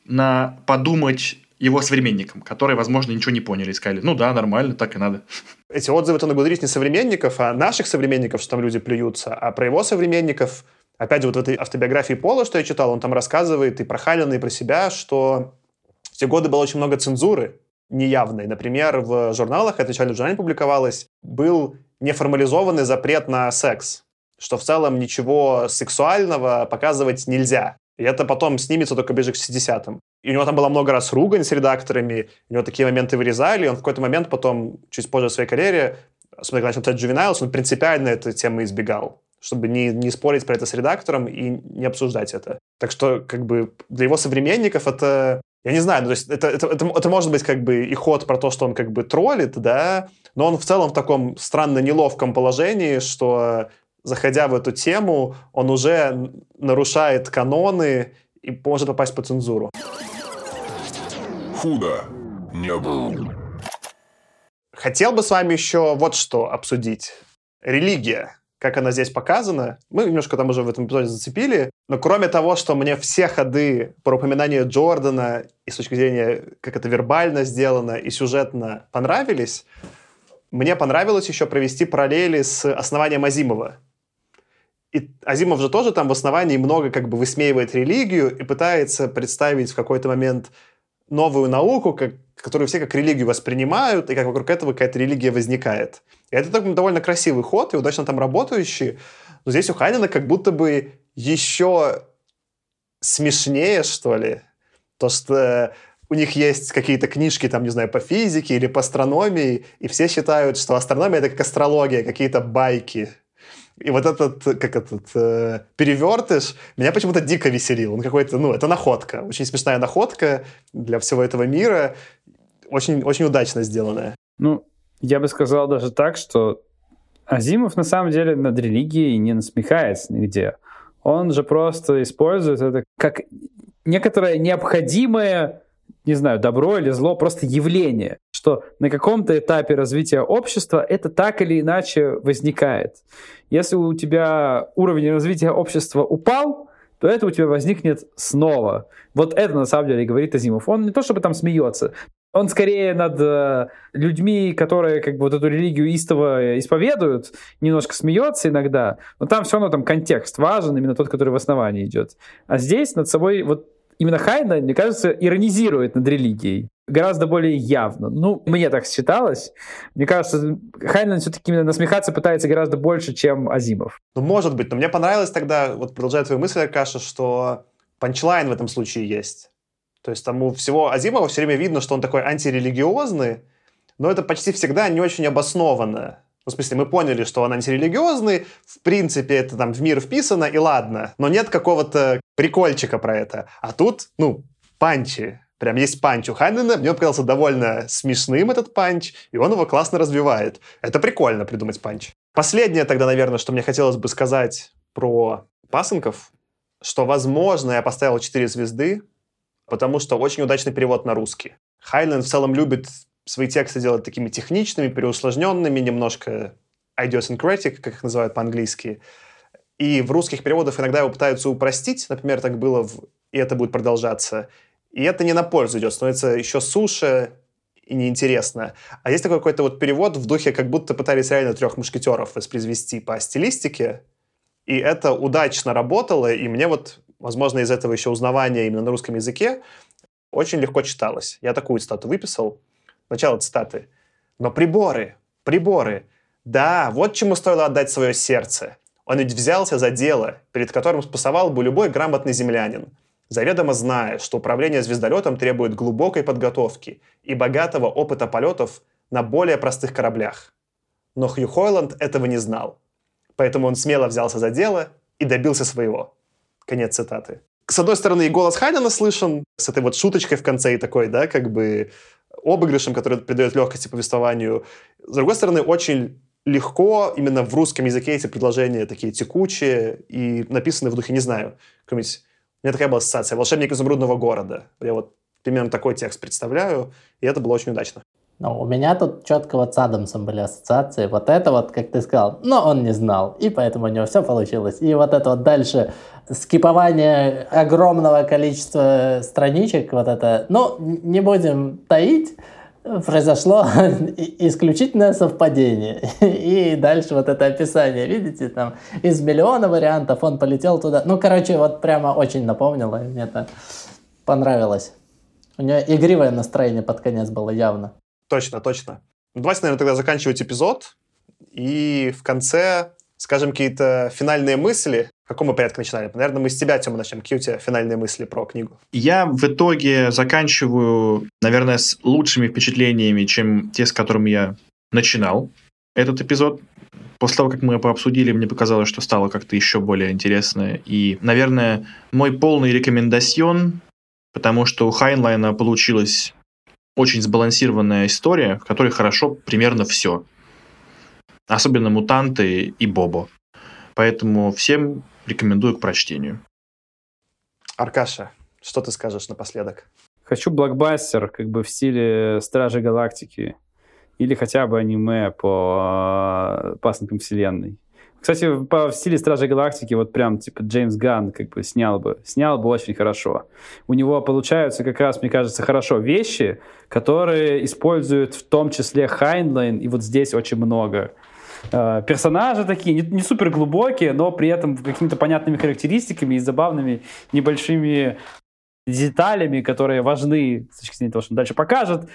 на подумать его современникам, которые, возможно, ничего не поняли и сказали, ну да, нормально, так и надо. Эти отзывы-то на Гудрис не современников, а наших современников, что там люди плюются, а про его современников, опять же, вот в этой автобиографии Пола, что я читал, он там рассказывает и про Халина, и про себя, что в те годы было очень много цензуры неявной. Например, в журналах, это начально в журнале публиковалось, был неформализованный запрет на секс, что в целом ничего сексуального показывать нельзя. И это потом снимется только ближе к 60-м. И у него там было много раз ругань с редакторами, у него такие моменты вырезали, и он в какой-то момент потом, чуть позже в своей карьере, особенно когда начал Juvenile, он принципиально эту тему избегал, чтобы не, не спорить про это с редактором и не обсуждать это. Так что, как бы, для его современников это... Я не знаю, ну, то есть это, это, это, это может быть как бы и ход про то, что он как бы троллит, да, но он в целом в таком странно неловком положении, что заходя в эту тему, он уже нарушает каноны и может попасть под цензуру. Худо не был. Хотел бы с вами еще вот что обсудить. Религия. Как она здесь показана. Мы немножко там уже в этом эпизоде зацепили. Но кроме того, что мне все ходы про упоминание Джордана и с точки зрения, как это вербально сделано и сюжетно понравились, мне понравилось еще провести параллели с основанием Азимова. И Азимов же тоже там в основании много как бы высмеивает религию и пытается представить в какой-то момент новую науку, как, которую все как религию воспринимают, и как вокруг этого какая-то религия возникает. И это так, довольно красивый ход и удачно там работающий. Но здесь у Ханина как будто бы еще смешнее, что ли. То, что у них есть какие-то книжки, там, не знаю, по физике или по астрономии, и все считают, что астрономия — это как астрология, какие-то байки. И вот этот, как этот, э, перевертыш меня почему-то дико веселил. Он какой-то, ну, это находка. Очень смешная находка для всего этого мира. Очень, очень удачно сделанная. Ну, я бы сказал даже так, что Азимов на самом деле над религией не насмехается нигде. Он же просто использует это как некоторое необходимое, не знаю, добро или зло, просто явление, что на каком-то этапе развития общества это так или иначе возникает. Если у тебя уровень развития общества упал, то это у тебя возникнет снова. Вот это на самом деле говорит Азимов. Он не то чтобы там смеется, он скорее над э, людьми, которые как бы вот эту религию истово исповедуют, немножко смеется иногда, но там все равно там контекст важен, именно тот, который в основании идет. А здесь над собой вот именно Хайнлайн, мне кажется, иронизирует над религией гораздо более явно. Ну, мне так считалось. Мне кажется, Хайнлайн все-таки именно насмехаться пытается гораздо больше, чем Азимов. Ну, может быть. Но мне понравилось тогда, вот продолжая твою мысль, Аркаша, что панчлайн в этом случае есть. То есть там у всего Азимова все время видно, что он такой антирелигиозный, но это почти всегда не очень обоснованно. Ну, в смысле, мы поняли, что он антирелигиозный, в принципе, это там в мир вписано, и ладно. Но нет какого-то прикольчика про это. А тут, ну, панчи. Прям есть панч у Хайнлайна, мне показался довольно смешным этот панч, и он его классно развивает. Это прикольно придумать панч. Последнее тогда, наверное, что мне хотелось бы сказать про пасынков, что, возможно, я поставил 4 звезды, потому что очень удачный перевод на русский. Хайнлайн в целом любит свои тексты делать такими техничными, переусложненными, немножко idiosyncratic, как их называют по-английски. И в русских переводах иногда его пытаются упростить, например, так было, в... и это будет продолжаться. И это не на пользу идет, становится еще суше и неинтересно. А есть такой какой-то вот перевод в духе, как будто пытались реально трех мушкетеров воспроизвести по стилистике, и это удачно работало, и мне вот, возможно, из этого еще узнавания именно на русском языке очень легко читалось. Я такую цитату выписал. Начало цитаты. «Но приборы, приборы, да, вот чему стоило отдать свое сердце. Он ведь взялся за дело, перед которым спасовал бы любой грамотный землянин, заведомо зная, что управление звездолетом требует глубокой подготовки и богатого опыта полетов на более простых кораблях. Но Хью Хойланд этого не знал. Поэтому он смело взялся за дело и добился своего. Конец цитаты. С одной стороны, и голос Хайдена слышен, с этой вот шуточкой в конце и такой, да, как бы обыгрышем, который придает легкости повествованию. С другой стороны, очень легко именно в русском языке эти предложения такие текучие и написаны в духе, не знаю, какой-нибудь... У меня такая была ассоциация. «Волшебник изумрудного города». Я вот примерно такой текст представляю, и это было очень удачно. Ну, у меня тут четко вот с Адамсом были ассоциации. Вот это вот, как ты сказал, но он не знал, и поэтому у него все получилось. И вот это вот дальше скипование огромного количества страничек, вот это, ну, не будем таить, произошло исключительное совпадение. И дальше вот это описание, видите, там из миллиона вариантов он полетел туда. Ну, короче, вот прямо очень напомнило, мне это понравилось. У нее игривое настроение под конец было явно. Точно, точно. Ну, давайте, наверное, тогда заканчивать эпизод. И в конце скажем какие-то финальные мысли. В каком мы порядке начинали? Наверное, мы с тебя, Тёма, начнем. Какие у тебя финальные мысли про книгу? Я в итоге заканчиваю, наверное, с лучшими впечатлениями, чем те, с которыми я начинал этот эпизод. После того, как мы его обсудили, мне показалось, что стало как-то еще более интересно. И, наверное, мой полный рекомендацион, потому что у Хайнлайна получилась очень сбалансированная история, в которой хорошо примерно все. Особенно мутанты и Бобо. Поэтому всем рекомендую к прочтению. Аркаша, что ты скажешь напоследок? Хочу блокбастер, как бы в стиле Стражи Галактики. Или хотя бы аниме по пасынкам вселенной. Кстати, по, в стиле Стражей Галактики вот прям типа Джеймс Ганн как бы снял бы. Снял бы очень хорошо. У него получаются как раз, мне кажется, хорошо вещи, которые используют в том числе Хайнлайн, и вот здесь очень много. Э, персонажи такие, не, не супер глубокие, но при этом какими-то понятными характеристиками и забавными небольшими деталями, которые важны с точки зрения того, что он дальше покажет,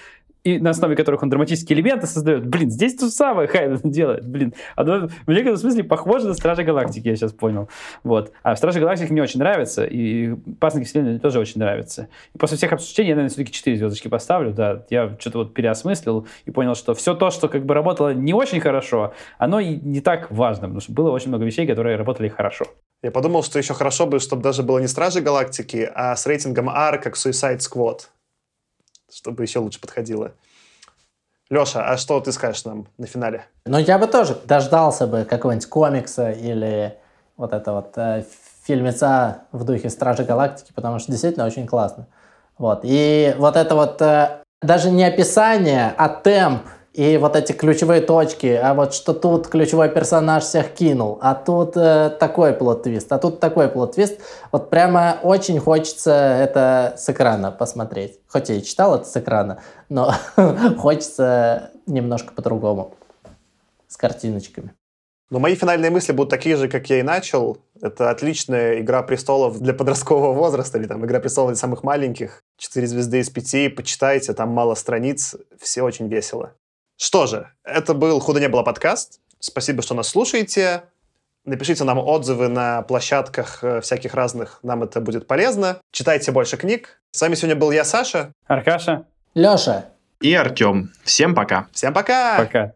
и на основе которых он драматические элементы создает. Блин, здесь то самое Хайден делает. Блин, оно в некотором смысле похоже на Стражи Галактики, я сейчас понял. Вот. А Стражи Галактики мне очень нравится, и Пасники Вселенной тоже очень нравится. И после всех обсуждений я, наверное, все-таки 4 звездочки поставлю, да. Я что-то вот переосмыслил и понял, что все то, что как бы работало не очень хорошо, оно и не так важно, потому что было очень много вещей, которые работали хорошо. Я подумал, что еще хорошо бы, чтобы даже было не Стражи Галактики, а с рейтингом R, как Suicide Squad чтобы еще лучше подходило. Леша, а что ты скажешь нам на финале? Ну, я бы тоже дождался бы какого-нибудь комикса или вот это вот э, фильмеца в духе Стражи Галактики, потому что действительно очень классно. Вот. И вот это вот э, даже не описание, а темп и вот эти ключевые точки, а вот что тут ключевой персонаж всех кинул, а тут э, такой plot twist, а тут такой plot twist. Вот прямо очень хочется это с экрана посмотреть. Хоть я и читал это с экрана, но хочется немножко по-другому, с картиночками. Но мои финальные мысли будут такие же, как я и начал. Это отличная «Игра престолов» для подросткового возраста, или там «Игра престолов» для самых маленьких. Четыре звезды из пяти, почитайте, там мало страниц, все очень весело. Что же, это был «Худо не было» подкаст. Спасибо, что нас слушаете. Напишите нам отзывы на площадках э, всяких разных, нам это будет полезно. Читайте больше книг. С вами сегодня был я, Саша. Аркаша. Леша. И Артем. Всем пока. Всем пока. Пока.